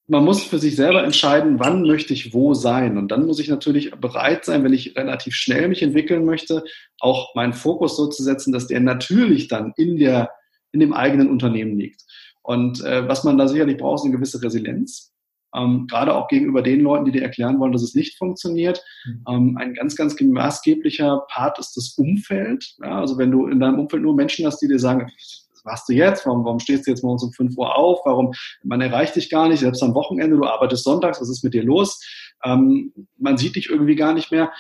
man muss für sich selber entscheiden, wann möchte ich wo sein. Und dann muss ich natürlich bereit sein, wenn ich relativ schnell mich entwickeln möchte, auch meinen Fokus so zu setzen, dass der natürlich dann in der, in dem eigenen Unternehmen liegt. Und äh, was man da sicherlich braucht, ist eine gewisse Resilienz ähm, gerade auch gegenüber den Leuten, die dir erklären wollen, dass es nicht funktioniert. Mhm. Ähm, ein ganz, ganz maßgeblicher Part ist das Umfeld. Ja, also wenn du in deinem Umfeld nur Menschen hast, die dir sagen, was machst du jetzt? Warum, warum stehst du jetzt morgens um 5 Uhr auf? Warum, man erreicht dich gar nicht, selbst am Wochenende, du arbeitest sonntags, was ist mit dir los? Ähm, man sieht dich irgendwie gar nicht mehr.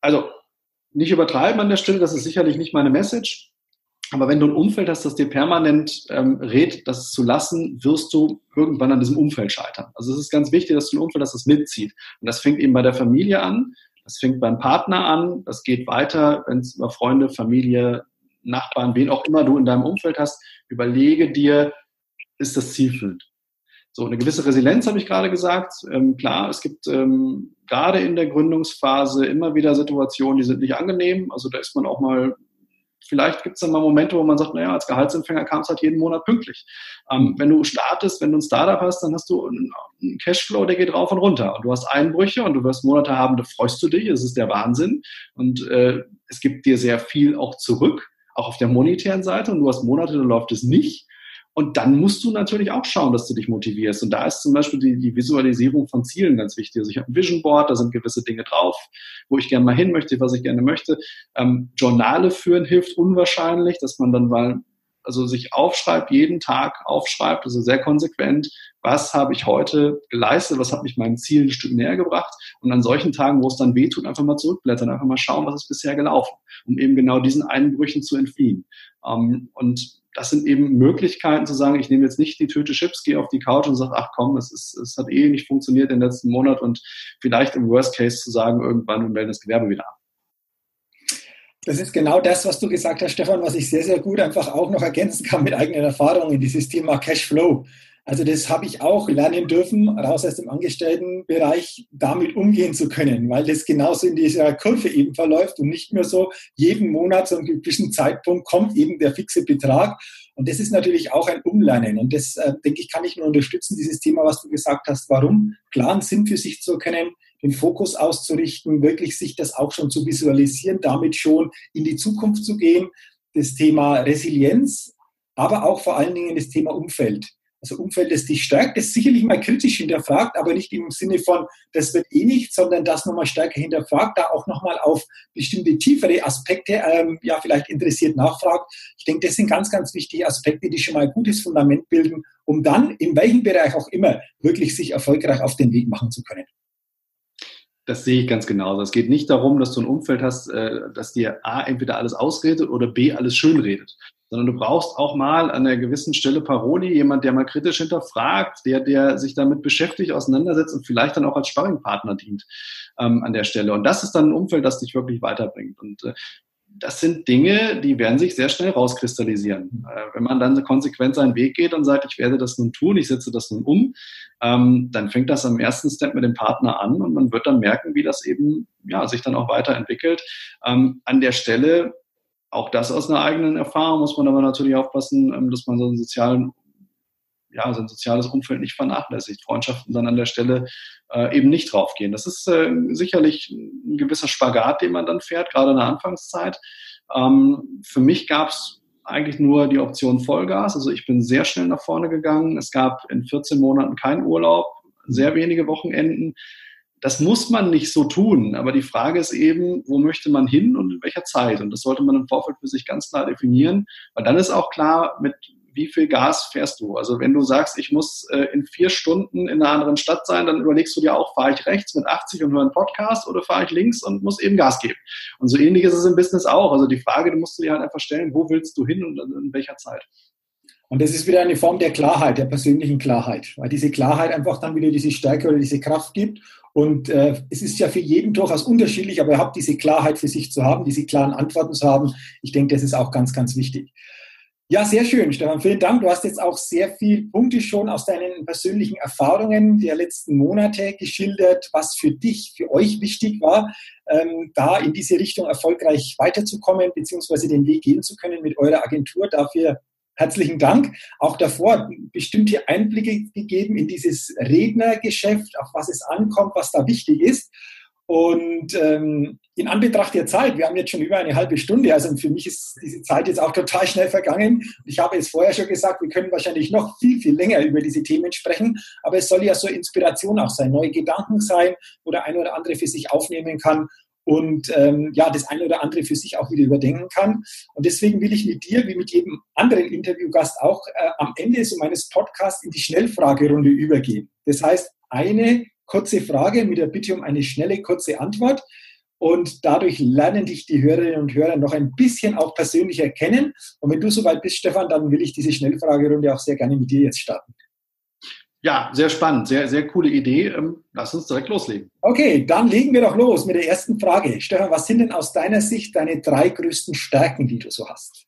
Also, nicht übertreiben an der Stelle, das ist sicherlich nicht meine Message. Aber wenn du ein Umfeld hast, das dir permanent ähm, rät, das zu lassen, wirst du irgendwann an diesem Umfeld scheitern. Also es ist ganz wichtig, dass du ein Umfeld hast, das mitzieht. Und das fängt eben bei der Familie an, das fängt beim Partner an, das geht weiter, wenn es über Freunde, Familie, Nachbarn, wen auch immer du in deinem Umfeld hast, überlege dir, ist das zielführend? So, eine gewisse Resilienz habe ich gerade gesagt. Ähm, klar, es gibt ähm, gerade in der Gründungsphase immer wieder Situationen, die sind nicht angenehm. Also da ist man auch mal vielleicht gibt es dann mal Momente, wo man sagt, naja, als Gehaltsempfänger kam es halt jeden Monat pünktlich. Ähm, wenn du startest, wenn du ein Startup hast, dann hast du einen Cashflow, der geht rauf und runter. Und du hast Einbrüche und du wirst Monate haben, da freust du dich, es ist der Wahnsinn. Und äh, es gibt dir sehr viel auch zurück, auch auf der monetären Seite. Und du hast Monate, da läuft es nicht. Und dann musst du natürlich auch schauen, dass du dich motivierst. Und da ist zum Beispiel die, die Visualisierung von Zielen ganz wichtig. Also ich habe ein Vision Board, da sind gewisse Dinge drauf, wo ich gerne mal hin möchte, was ich gerne möchte. Ähm, Journale führen hilft unwahrscheinlich, dass man dann mal also sich aufschreibt, jeden Tag aufschreibt, also sehr konsequent, was habe ich heute geleistet, was hat mich meinem Ziel ein Stück näher gebracht und an solchen Tagen, wo es dann wehtut, einfach mal zurückblättern, einfach mal schauen, was ist bisher gelaufen, um eben genau diesen Einbrüchen zu entfliehen. Ähm, und das sind eben Möglichkeiten zu sagen, ich nehme jetzt nicht die Tüte Chips, gehe auf die Couch und sage, ach komm, es, ist, es hat eh nicht funktioniert den letzten Monat und vielleicht im Worst Case zu sagen, irgendwann wir melden das Gewerbe wieder ab. Das ist genau das, was du gesagt hast, Stefan, was ich sehr, sehr gut einfach auch noch ergänzen kann mit eigenen Erfahrungen, dieses Thema Cashflow. Also das habe ich auch lernen dürfen, raus aus dem Angestelltenbereich, damit umgehen zu können, weil das genauso in dieser Kurve eben verläuft und nicht mehr so jeden Monat zu einem gewissen Zeitpunkt kommt eben der fixe Betrag. Und das ist natürlich auch ein Umlernen. Und das, äh, denke ich, kann ich nur unterstützen, dieses Thema, was du gesagt hast, warum klaren Sinn für sich zu erkennen, den Fokus auszurichten, wirklich sich das auch schon zu visualisieren, damit schon in die Zukunft zu gehen. Das Thema Resilienz, aber auch vor allen Dingen das Thema Umfeld also Umfeld, das dich stärkt, das sicherlich mal kritisch hinterfragt, aber nicht im Sinne von, das wird eh nicht, sondern das nochmal stärker hinterfragt, da auch nochmal auf bestimmte tiefere Aspekte ähm, ja vielleicht interessiert nachfragt. Ich denke, das sind ganz, ganz wichtige Aspekte, die schon mal ein gutes Fundament bilden, um dann in welchem Bereich auch immer wirklich sich erfolgreich auf den Weg machen zu können. Das sehe ich ganz genauso. Es geht nicht darum, dass du ein Umfeld hast, äh, dass dir A entweder alles ausredet oder B alles schönredet sondern du brauchst auch mal an einer gewissen Stelle Paroli, jemand, der mal kritisch hinterfragt, der, der sich damit beschäftigt, auseinandersetzt und vielleicht dann auch als Sparringpartner dient ähm, an der Stelle. Und das ist dann ein Umfeld, das dich wirklich weiterbringt. Und äh, das sind Dinge, die werden sich sehr schnell rauskristallisieren. Äh, wenn man dann konsequent seinen Weg geht und sagt, ich werde das nun tun, ich setze das nun um, ähm, dann fängt das am ersten Step mit dem Partner an und man wird dann merken, wie das eben ja, sich dann auch weiterentwickelt. Ähm, an der Stelle auch das aus einer eigenen Erfahrung muss man aber natürlich aufpassen, ähm, dass man so einen sozialen, ja, so ein soziales Umfeld nicht vernachlässigt. Freundschaften dann an der Stelle äh, eben nicht draufgehen. Das ist äh, sicherlich ein gewisser Spagat, den man dann fährt, gerade in der Anfangszeit. Ähm, für mich gab es eigentlich nur die Option Vollgas. Also ich bin sehr schnell nach vorne gegangen. Es gab in 14 Monaten keinen Urlaub, sehr wenige Wochenenden das muss man nicht so tun, aber die Frage ist eben, wo möchte man hin und in welcher Zeit? Und das sollte man im Vorfeld für sich ganz klar definieren, weil dann ist auch klar, mit wie viel Gas fährst du. Also wenn du sagst, ich muss äh, in vier Stunden in einer anderen Stadt sein, dann überlegst du dir auch, fahre ich rechts mit 80 und höre einen Podcast oder fahre ich links und muss eben Gas geben. Und so ähnlich ist es im Business auch. Also die Frage, die musst du dir halt einfach stellen, wo willst du hin und in welcher Zeit? Und das ist wieder eine Form der Klarheit, der persönlichen Klarheit, weil diese Klarheit einfach dann wieder diese Stärke oder diese Kraft gibt und äh, es ist ja für jeden durchaus unterschiedlich, aber überhaupt diese Klarheit für sich zu haben, diese klaren Antworten zu haben, ich denke, das ist auch ganz, ganz wichtig. Ja, sehr schön, Stefan. Vielen Dank. Du hast jetzt auch sehr viele Punkte schon aus deinen persönlichen Erfahrungen der letzten Monate geschildert, was für dich, für euch wichtig war, ähm, da in diese Richtung erfolgreich weiterzukommen, beziehungsweise den Weg gehen zu können mit eurer Agentur. Dafür herzlichen Dank. Auch davor bestimmte Einblicke gegeben in dieses Rednergeschäft, auf was es ankommt, was da wichtig ist. Und ähm, in Anbetracht der Zeit, wir haben jetzt schon über eine halbe Stunde, also für mich ist diese Zeit jetzt auch total schnell vergangen. Ich habe es vorher schon gesagt, wir können wahrscheinlich noch viel, viel länger über diese Themen sprechen, aber es soll ja so Inspiration auch sein, neue Gedanken sein, wo der eine oder andere für sich aufnehmen kann und ähm, ja, das eine oder andere für sich auch wieder überdenken kann. Und deswegen will ich mit dir, wie mit jedem anderen Interviewgast auch, äh, am Ende so meines Podcasts in die Schnellfragerunde übergehen. Das heißt, eine kurze Frage mit der Bitte um eine schnelle, kurze Antwort. Und dadurch lernen dich die Hörerinnen und Hörer noch ein bisschen auch persönlicher kennen. Und wenn du soweit bist, Stefan, dann will ich diese Schnellfragerunde auch sehr gerne mit dir jetzt starten. Ja, sehr spannend, sehr, sehr coole Idee. Ähm, lass uns direkt loslegen. Okay, dann legen wir doch los mit der ersten Frage. Stefan, was sind denn aus deiner Sicht deine drei größten Stärken, die du so hast?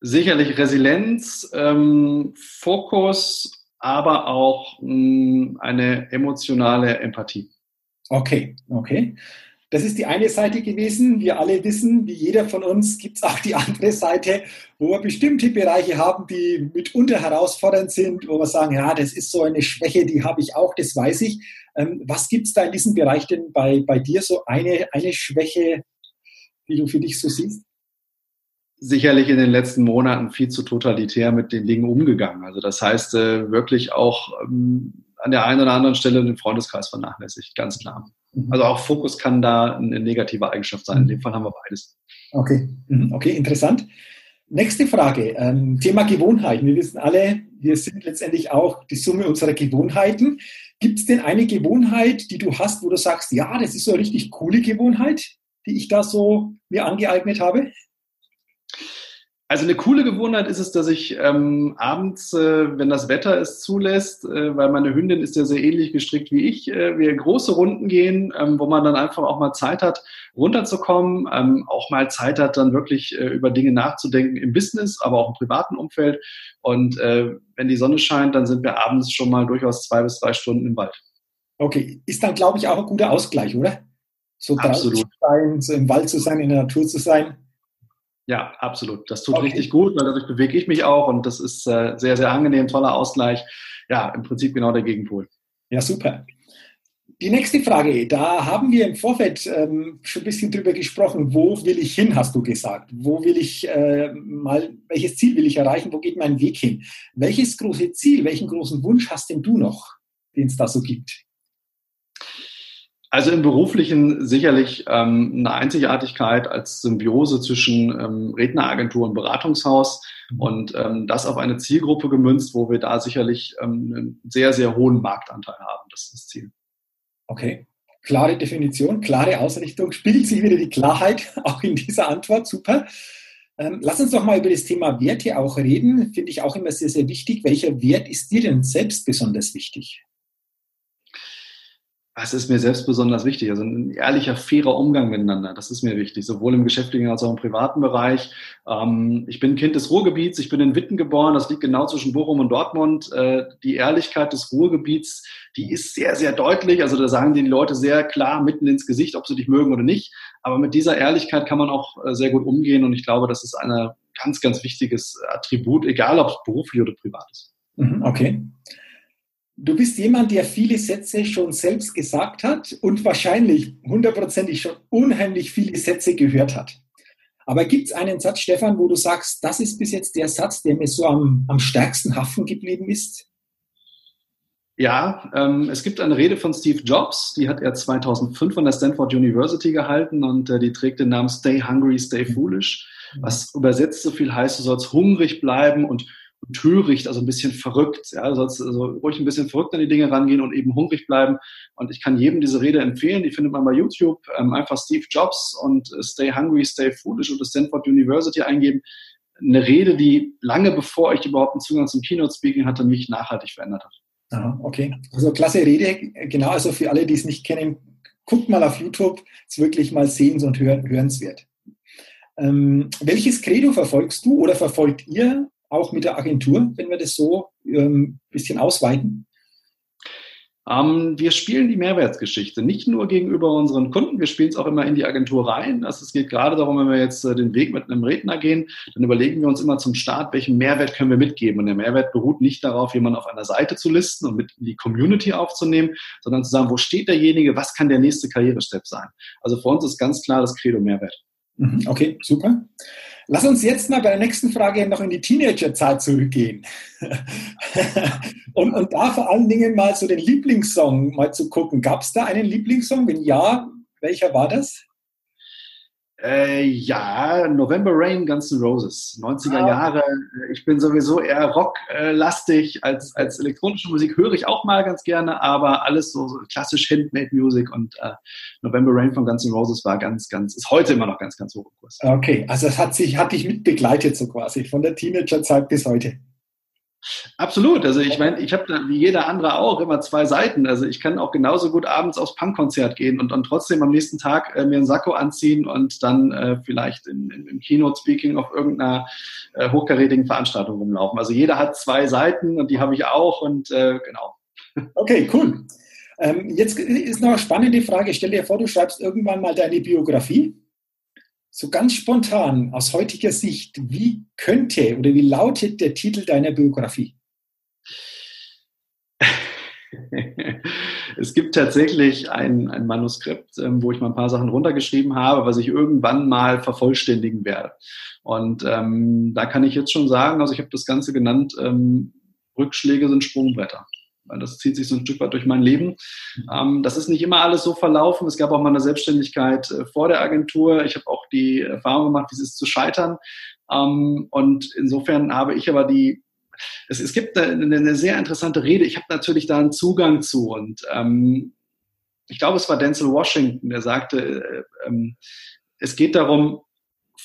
Sicherlich Resilienz, ähm, Fokus, aber auch mh, mm, eine emotionale Empathie. Okay, okay. Das ist die eine Seite gewesen. Wir alle wissen, wie jeder von uns, gibt es auch die andere Seite, wo wir bestimmte Bereiche haben, die mitunter herausfordernd sind, wo wir sagen, ja, das ist so eine Schwäche, die habe ich auch, das weiß ich. Ähm, was gibt es da in diesem Bereich denn bei, bei dir so eine, eine Schwäche, die du für dich so siehst? sicherlich in den letzten Monaten viel zu totalitär mit den Dingen umgegangen. Also das heißt äh, wirklich auch ähm, an der einen oder anderen Stelle den Freundeskreis vernachlässigt, ganz klar. Mhm. Also auch Fokus kann da eine negative Eigenschaft sein. In dem Fall haben wir beides. Okay, mhm. okay, interessant. Nächste Frage, ähm, Thema Gewohnheiten. Wir wissen alle, wir sind letztendlich auch die Summe unserer Gewohnheiten. Gibt es denn eine Gewohnheit, die du hast, wo du sagst, ja, das ist so eine richtig coole Gewohnheit, die ich da so mir angeeignet habe? Also eine coole Gewohnheit ist es, dass ich ähm, abends, äh, wenn das Wetter es zulässt, äh, weil meine Hündin ist ja sehr ähnlich gestrickt wie ich, äh, wir große Runden gehen, ähm, wo man dann einfach auch mal Zeit hat, runterzukommen, ähm, auch mal Zeit hat, dann wirklich äh, über Dinge nachzudenken im Business, aber auch im privaten Umfeld. Und äh, wenn die Sonne scheint, dann sind wir abends schon mal durchaus zwei bis drei Stunden im Wald. Okay, ist dann, glaube ich, auch ein guter Ausgleich, oder? So Absolut. Sein, so im Wald zu sein, in der Natur zu sein. Ja, absolut. Das tut okay. richtig gut, weil dadurch bewege ich mich auch und das ist äh, sehr, sehr angenehm, toller Ausgleich. Ja, im Prinzip genau der Gegenpol. Ja, super. Die nächste Frage, da haben wir im Vorfeld ähm, schon ein bisschen drüber gesprochen. Wo will ich hin, hast du gesagt? Wo will ich äh, mal, welches Ziel will ich erreichen? Wo geht mein Weg hin? Welches große Ziel, welchen großen Wunsch hast denn du noch, den es da so gibt? Also im beruflichen sicherlich ähm, eine Einzigartigkeit als Symbiose zwischen ähm, Redneragentur und Beratungshaus und ähm, das auf eine Zielgruppe gemünzt, wo wir da sicherlich ähm, einen sehr, sehr hohen Marktanteil haben. Das ist das Ziel. Okay. Klare Definition, klare Ausrichtung, spiegelt sich wieder die Klarheit auch in dieser Antwort. Super. Ähm, lass uns doch mal über das Thema Werte auch reden. Finde ich auch immer sehr, sehr wichtig. Welcher Wert ist dir denn selbst besonders wichtig? Das ist mir selbst besonders wichtig. Also ein ehrlicher, fairer Umgang miteinander. Das ist mir wichtig, sowohl im geschäftlichen als auch im privaten Bereich. Ähm, ich bin Kind des Ruhrgebiets. Ich bin in Witten geboren. Das liegt genau zwischen Bochum und Dortmund. Äh, die Ehrlichkeit des Ruhrgebiets, die ist sehr, sehr deutlich. Also da sagen die Leute sehr klar mitten ins Gesicht, ob sie dich mögen oder nicht. Aber mit dieser Ehrlichkeit kann man auch äh, sehr gut umgehen. Und ich glaube, das ist ein ganz, ganz wichtiges Attribut, egal ob es beruflich oder privat ist. Mhm, okay. Du bist jemand, der viele Sätze schon selbst gesagt hat und wahrscheinlich hundertprozentig schon unheimlich viele Sätze gehört hat. Aber gibt es einen Satz, Stefan, wo du sagst, das ist bis jetzt der Satz, der mir so am, am stärksten haften geblieben ist? Ja, ähm, es gibt eine Rede von Steve Jobs, die hat er 2005 an der Stanford University gehalten und äh, die trägt den Namen Stay Hungry, Stay Foolish, was übersetzt so viel heißt, du sollst hungrig bleiben und töricht, also ein bisschen verrückt. Ja, sollst also ruhig ein bisschen verrückt an die Dinge rangehen und eben hungrig bleiben. Und ich kann jedem diese Rede empfehlen. Die findet man bei YouTube. Ähm, einfach Steve Jobs und äh, Stay Hungry, Stay Foolish und Stanford University eingeben. Eine Rede, die lange bevor ich überhaupt einen Zugang zum Keynote-Speaking hatte, mich nachhaltig verändert hat. Aha, okay. Also klasse Rede. Genau, also für alle, die es nicht kennen, guckt mal auf YouTube. Ist wirklich mal sehens- und hörenswert. Ähm, welches Credo verfolgst du oder verfolgt ihr auch mit der Agentur, wenn wir das so ein ähm, bisschen ausweiten? Ähm, wir spielen die Mehrwertsgeschichte nicht nur gegenüber unseren Kunden, wir spielen es auch immer in die Agentur rein. Also es geht gerade darum, wenn wir jetzt äh, den Weg mit einem Redner gehen, dann überlegen wir uns immer zum Start, welchen Mehrwert können wir mitgeben. Und der Mehrwert beruht nicht darauf, jemanden auf einer Seite zu listen und mit in die Community aufzunehmen, sondern zu sagen, wo steht derjenige, was kann der nächste Karrierestep sein. Also für uns ist ganz klar das Credo Mehrwert. Mhm, okay, super. Lass uns jetzt mal bei der nächsten Frage noch in die Teenagerzeit zurückgehen. und, und da vor allen Dingen mal so den Lieblingssong mal zu gucken. Gab es da einen Lieblingssong? Wenn ja, welcher war das? Äh, ja, November Rain, Guns N' Roses, 90er ah. Jahre. Ich bin sowieso eher rocklastig als, als elektronische Musik, höre ich auch mal ganz gerne, aber alles so, so klassisch Handmade Music und äh, November Rain von Guns N' Roses war ganz, ganz, ist heute immer noch ganz, ganz hoch im Kurs. Okay, also es hat sich, hat dich mitbegleitet so quasi, von der Teenagerzeit bis heute. Absolut. Also ich meine, ich habe wie jeder andere auch immer zwei Seiten. Also ich kann auch genauso gut abends aufs Punkkonzert gehen und dann trotzdem am nächsten Tag äh, mir einen Sakko anziehen und dann äh, vielleicht in, in, im Keynote-Speaking auf irgendeiner äh, hochkarätigen Veranstaltung rumlaufen. Also jeder hat zwei Seiten und die habe ich auch und äh, genau. Okay, cool. Ähm, jetzt ist noch eine spannende Frage. Stell dir vor, du schreibst irgendwann mal deine Biografie so ganz spontan aus heutiger Sicht, wie könnte oder wie lautet der Titel deiner Biografie? es gibt tatsächlich ein, ein Manuskript, ähm, wo ich mal ein paar Sachen runtergeschrieben habe, was ich irgendwann mal vervollständigen werde. Und ähm, da kann ich jetzt schon sagen, also ich habe das Ganze genannt, ähm, Rückschläge sind Sprungbretter das zieht sich so ein Stück weit durch mein Leben. Ähm, das ist nicht immer alles so verlaufen. Es gab auch mal eine Selbstständigkeit äh, vor der Agentur. Ich habe auch die Erfahrung gemacht, wie es ist zu scheitern. Ähm, und insofern habe ich aber die, es, es gibt eine, eine, sehr interessante Rede. Ich habe natürlich da einen Zugang zu und ähm, ich glaube, es war Denzel Washington, der sagte, äh, es geht darum,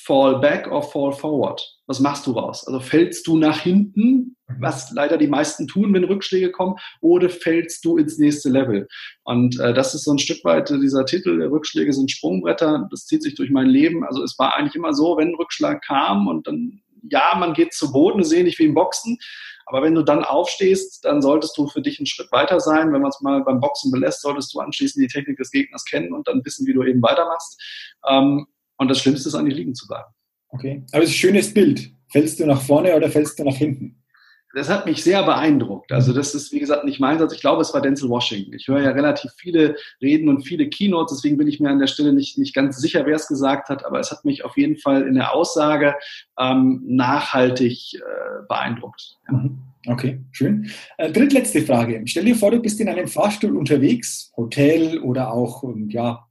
fall back or fall forward. Was machst du raus? Also fällst du nach hinten, mhm. was leider die meisten tun, wenn Rückschläge kommen, oder fällst du ins nächste Level? Und äh, das ist so ein Stück weit dieser Titel, Rückschläge sind Sprungbretter, das zieht sich durch mein Leben. Also es war eigentlich immer so, wenn ein Rückschlag kam und dann, ja, man geht zu Boden, sehe nicht wie im Boxen, aber wenn du dann aufstehst, dann solltest du für dich einen Schritt weiter sein. Wenn man es mal beim Boxen belässt, solltest du anschließend die Technik des Gegners kennen und dann wissen, wie du eben weitermachst. Ähm, und das Schlimmste ist eigentlich liegen zu bleiben. Okay, aber es ist ein schönes Bild. Fällst du nach vorne oder fällst du nach hinten? Das hat mich sehr beeindruckt. Also das ist, wie gesagt, nicht mein Satz. Ich glaube, es war Denzel Washington. Ich höre ja relativ viele Reden und viele Keynotes, deswegen bin ich mir an der Stelle nicht, nicht ganz sicher, wer es gesagt hat, aber es hat mich auf jeden Fall in der Aussage ähm, nachhaltig äh, beeindruckt. Ja. Mhm. Okay, schön. Äh, drittletzte Frage. Stell dir vor, du bist in einem Fahrstuhl unterwegs, Hotel oder auch ähm, ja,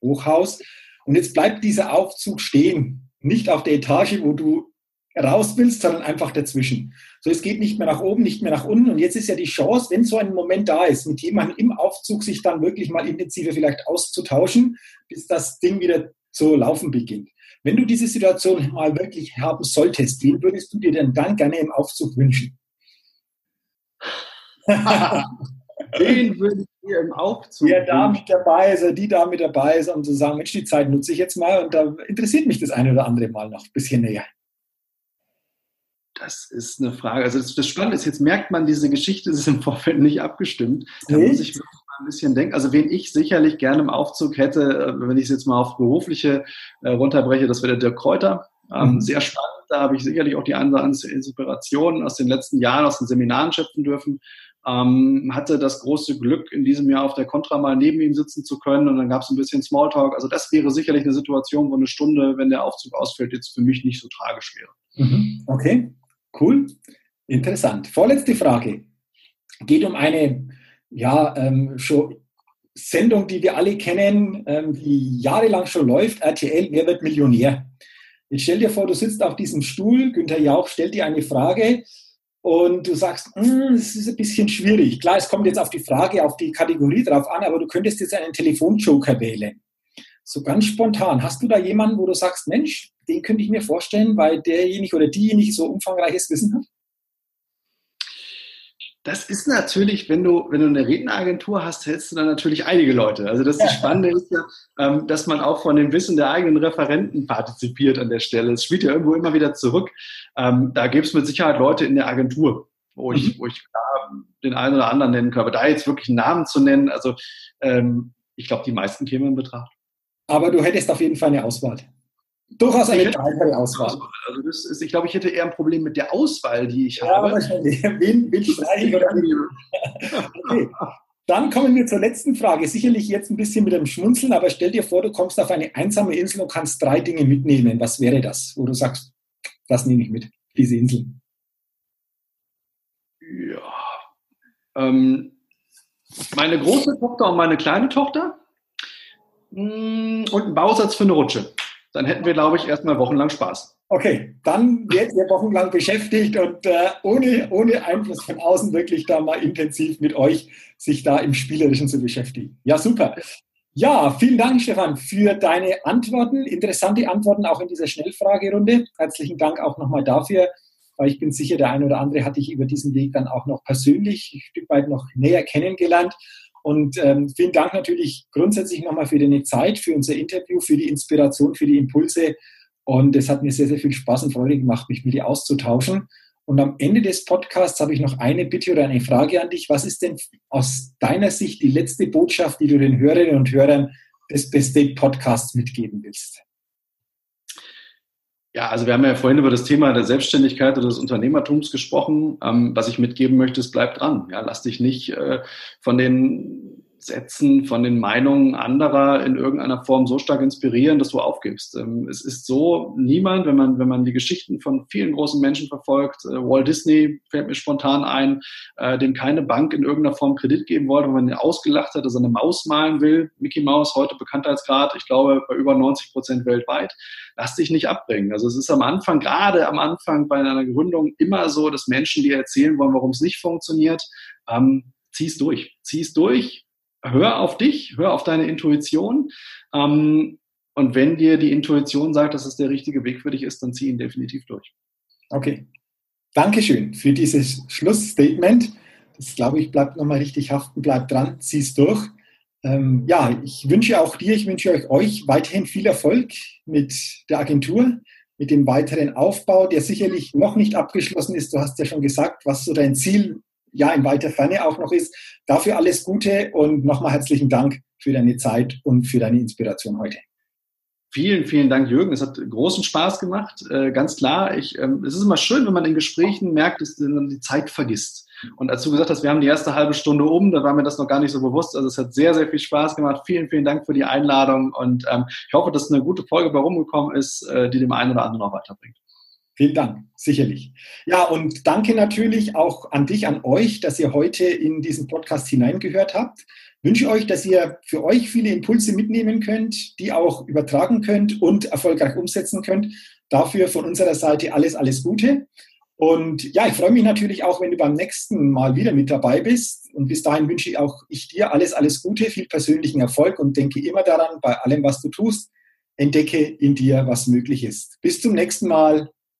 Hochhaus, und jetzt bleibt dieser Aufzug stehen, nicht auf der Etage, wo du raus willst, sondern einfach dazwischen. So, es geht nicht mehr nach oben, nicht mehr nach unten. Und jetzt ist ja die Chance, wenn so ein Moment da ist, mit jemandem im Aufzug sich dann wirklich mal intensiver vielleicht auszutauschen, bis das Ding wieder zu laufen beginnt. Wenn du diese Situation mal wirklich haben solltest, wen würdest du dir denn dann gerne im Aufzug wünschen? Wen würde ich hier im Aufzug? Der da mit dabei ist, oder die da mit dabei ist, um zu sagen, Mensch, die Zeit nutze ich jetzt mal und da interessiert mich das eine oder andere Mal noch ein bisschen näher. Das ist eine Frage. Also das, das Spannende ist, jetzt merkt man, diese Geschichte ist im Vorfeld nicht abgestimmt. Da muss ich wirklich mal ein bisschen denken. Also wen ich sicherlich gerne im Aufzug hätte, äh, wenn ich es jetzt mal auf berufliche äh, runterbreche, das wäre der Dirk Kräuter. Ähm, mhm. Sehr spannend. Da habe ich sicherlich auch die andere Inspiration aus den letzten Jahren, aus den Seminaren schöpfen dürfen ähm, hatte das große Glück, in diesem Jahr auf der Contra mal neben ihm sitzen zu können und dann gab es ein bisschen Smalltalk. Also das wäre sicherlich eine Situation, wo eine Stunde, wenn der Aufzug ausfällt, jetzt für mich nicht so tragisch wäre. Mhm. Okay, cool, interessant. Vorletzte Frage. Geht um eine, ja, ähm, schon Sendung, die wir alle kennen, ähm, die jahrelang schon läuft, RTL, wer wird Millionär? Jetzt stell dir vor, du sitzt auf diesem Stuhl, Günther Jauch stellt dir eine Frage, und du sagst, hm, es ist ein bisschen schwierig. Klar, es kommt jetzt auf die Frage, auf die Kategorie drauf an, aber du könntest jetzt einen Telefonjoker wählen. So ganz spontan. Hast du da jemanden, wo du sagst, Mensch, den könnte ich mir vorstellen, weil derjenige oder diejenige so umfangreiches Wissen hat? Das ist natürlich, wenn du, wenn du eine Redneragentur hast, hältst du dann natürlich einige Leute. Also das, das Spannende ist ja, ähm, dass man auch von dem Wissen der eigenen Referenten partizipiert an der Stelle. Es spielt ja irgendwo immer wieder zurück. Ähm, da gibt es mit Sicherheit Leute in der Agentur, wo ich, mhm. wo ich den einen oder anderen nennen kann. Aber da jetzt wirklich einen Namen zu nennen, also ähm, ich glaube, die meisten kämen in Betracht. Aber du hättest auf jeden Fall eine Auswahl durchaus eine breitere Auswahl. Also das ist, ich glaube, ich hätte eher ein Problem mit der Auswahl, die ich ja, habe. Wahrscheinlich. Wen, wen streiche ich oder okay. Dann kommen wir zur letzten Frage. Sicherlich jetzt ein bisschen mit dem Schmunzeln, aber stell dir vor, du kommst auf eine einsame Insel und kannst drei Dinge mitnehmen. Was wäre das, wo du sagst, das nehme ich mit, diese Insel? Ja. Ähm, meine große Tochter und meine kleine Tochter mm, und ein Bausatz für eine Rutsche dann hätten wir, glaube ich, erstmal wochenlang Spaß. Okay, dann wird ihr wochenlang beschäftigt und äh, ohne, ohne Einfluss von außen wirklich da mal intensiv mit euch sich da im Spielerischen zu beschäftigen. Ja, super. Ja, vielen Dank, Stefan, für deine Antworten, interessante Antworten auch in dieser Schnellfragerunde. Herzlichen Dank auch nochmal dafür, weil ich bin sicher, der eine oder andere hat dich über diesen Weg dann auch noch persönlich ein Stück weit noch näher kennengelernt. Und ähm, vielen Dank natürlich grundsätzlich nochmal für deine Zeit, für unser Interview, für die Inspiration, für die Impulse. Und es hat mir sehr, sehr viel Spaß und Freude gemacht, mich mit dir auszutauschen. Und am Ende des Podcasts habe ich noch eine Bitte oder eine Frage an dich. Was ist denn aus deiner Sicht die letzte Botschaft, die du den Hörerinnen und Hörern des Best Date Podcasts mitgeben willst? Ja, also wir haben ja vorhin über das Thema der Selbstständigkeit oder des Unternehmertums gesprochen. Ähm, was ich mitgeben möchte, ist, bleib dran. Ja, lass dich nicht äh, von den Sätzen, von den Meinungen anderer in irgendeiner Form so stark inspirieren, dass du aufgibst. Ähm, es ist so, niemand, wenn man, wenn man die Geschichten von vielen großen Menschen verfolgt, äh, Walt Disney fällt mir spontan ein, äh, dem keine Bank in irgendeiner Form Kredit geben wollte, weil man ihn ausgelacht hat, dass er eine Maus malen will. Mickey Mouse, heute Bekanntheitsgrad, ich glaube, bei über 90 Prozent weltweit. Lass dich nicht abbringen. Also es ist am Anfang, gerade am Anfang bei einer Gründung immer so, dass Menschen dir erzählen wollen, warum es nicht funktioniert. Ähm, zieh's durch. Zieh's durch, hör auf dich, hör auf deine Intuition. Ähm, Und wenn dir die Intuition sagt, dass es der richtige Weg für dich ist, dann zieh ihn definitiv durch. Okay. Dankeschön für dieses Schlussstatement. Das, glaube ich, bleibt nochmal richtig haften, bleibt dran, zieh's durch. Ähm, ja, ich wünsche auch dir, ich wünsche euch, euch weiterhin viel Erfolg mit der Agentur, mit dem weiteren Aufbau, der sicherlich noch nicht abgeschlossen ist. Du hast ja schon gesagt, was so dein Ziel ja in weiter Ferne auch noch ist. Dafür alles Gute und nochmal herzlichen Dank für deine Zeit und für deine Inspiration heute. Vielen, vielen Dank, Jürgen. Es hat großen Spaß gemacht. Äh, ganz klar, ich, ähm, es ist immer schön, wenn man in Gesprächen merkt, dass man die Zeit vergisst. Und als du gesagt hast, wir haben die erste halbe Stunde um, da war mir das noch gar nicht so bewusst. Also es hat sehr, sehr viel Spaß gemacht. Vielen, vielen Dank für die Einladung und ähm, ich hoffe, dass eine gute Folge bei rumgekommen ist, äh, die dem einen oder anderen auch weiterbringt. Vielen Dank, sicherlich. Ja, und danke natürlich auch an dich, an euch, dass ihr heute in diesen Podcast hineingehört habt. wünsche euch, dass ihr für euch viele Impulse mitnehmen könnt, die auch übertragen könnt und erfolgreich umsetzen könnt. Dafür von unserer Seite alles, alles Gute. Und ja, ich freue mich natürlich auch, wenn du beim nächsten Mal wieder mit dabei bist. Und bis dahin wünsche ich auch ich dir alles, alles Gute, viel persönlichen Erfolg und denke immer daran, bei allem, was du tust, entdecke in dir, was möglich ist. Bis zum nächsten Mal.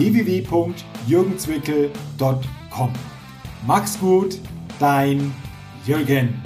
www.jürgenzwickel.com. Mach's gut, dein Jürgen.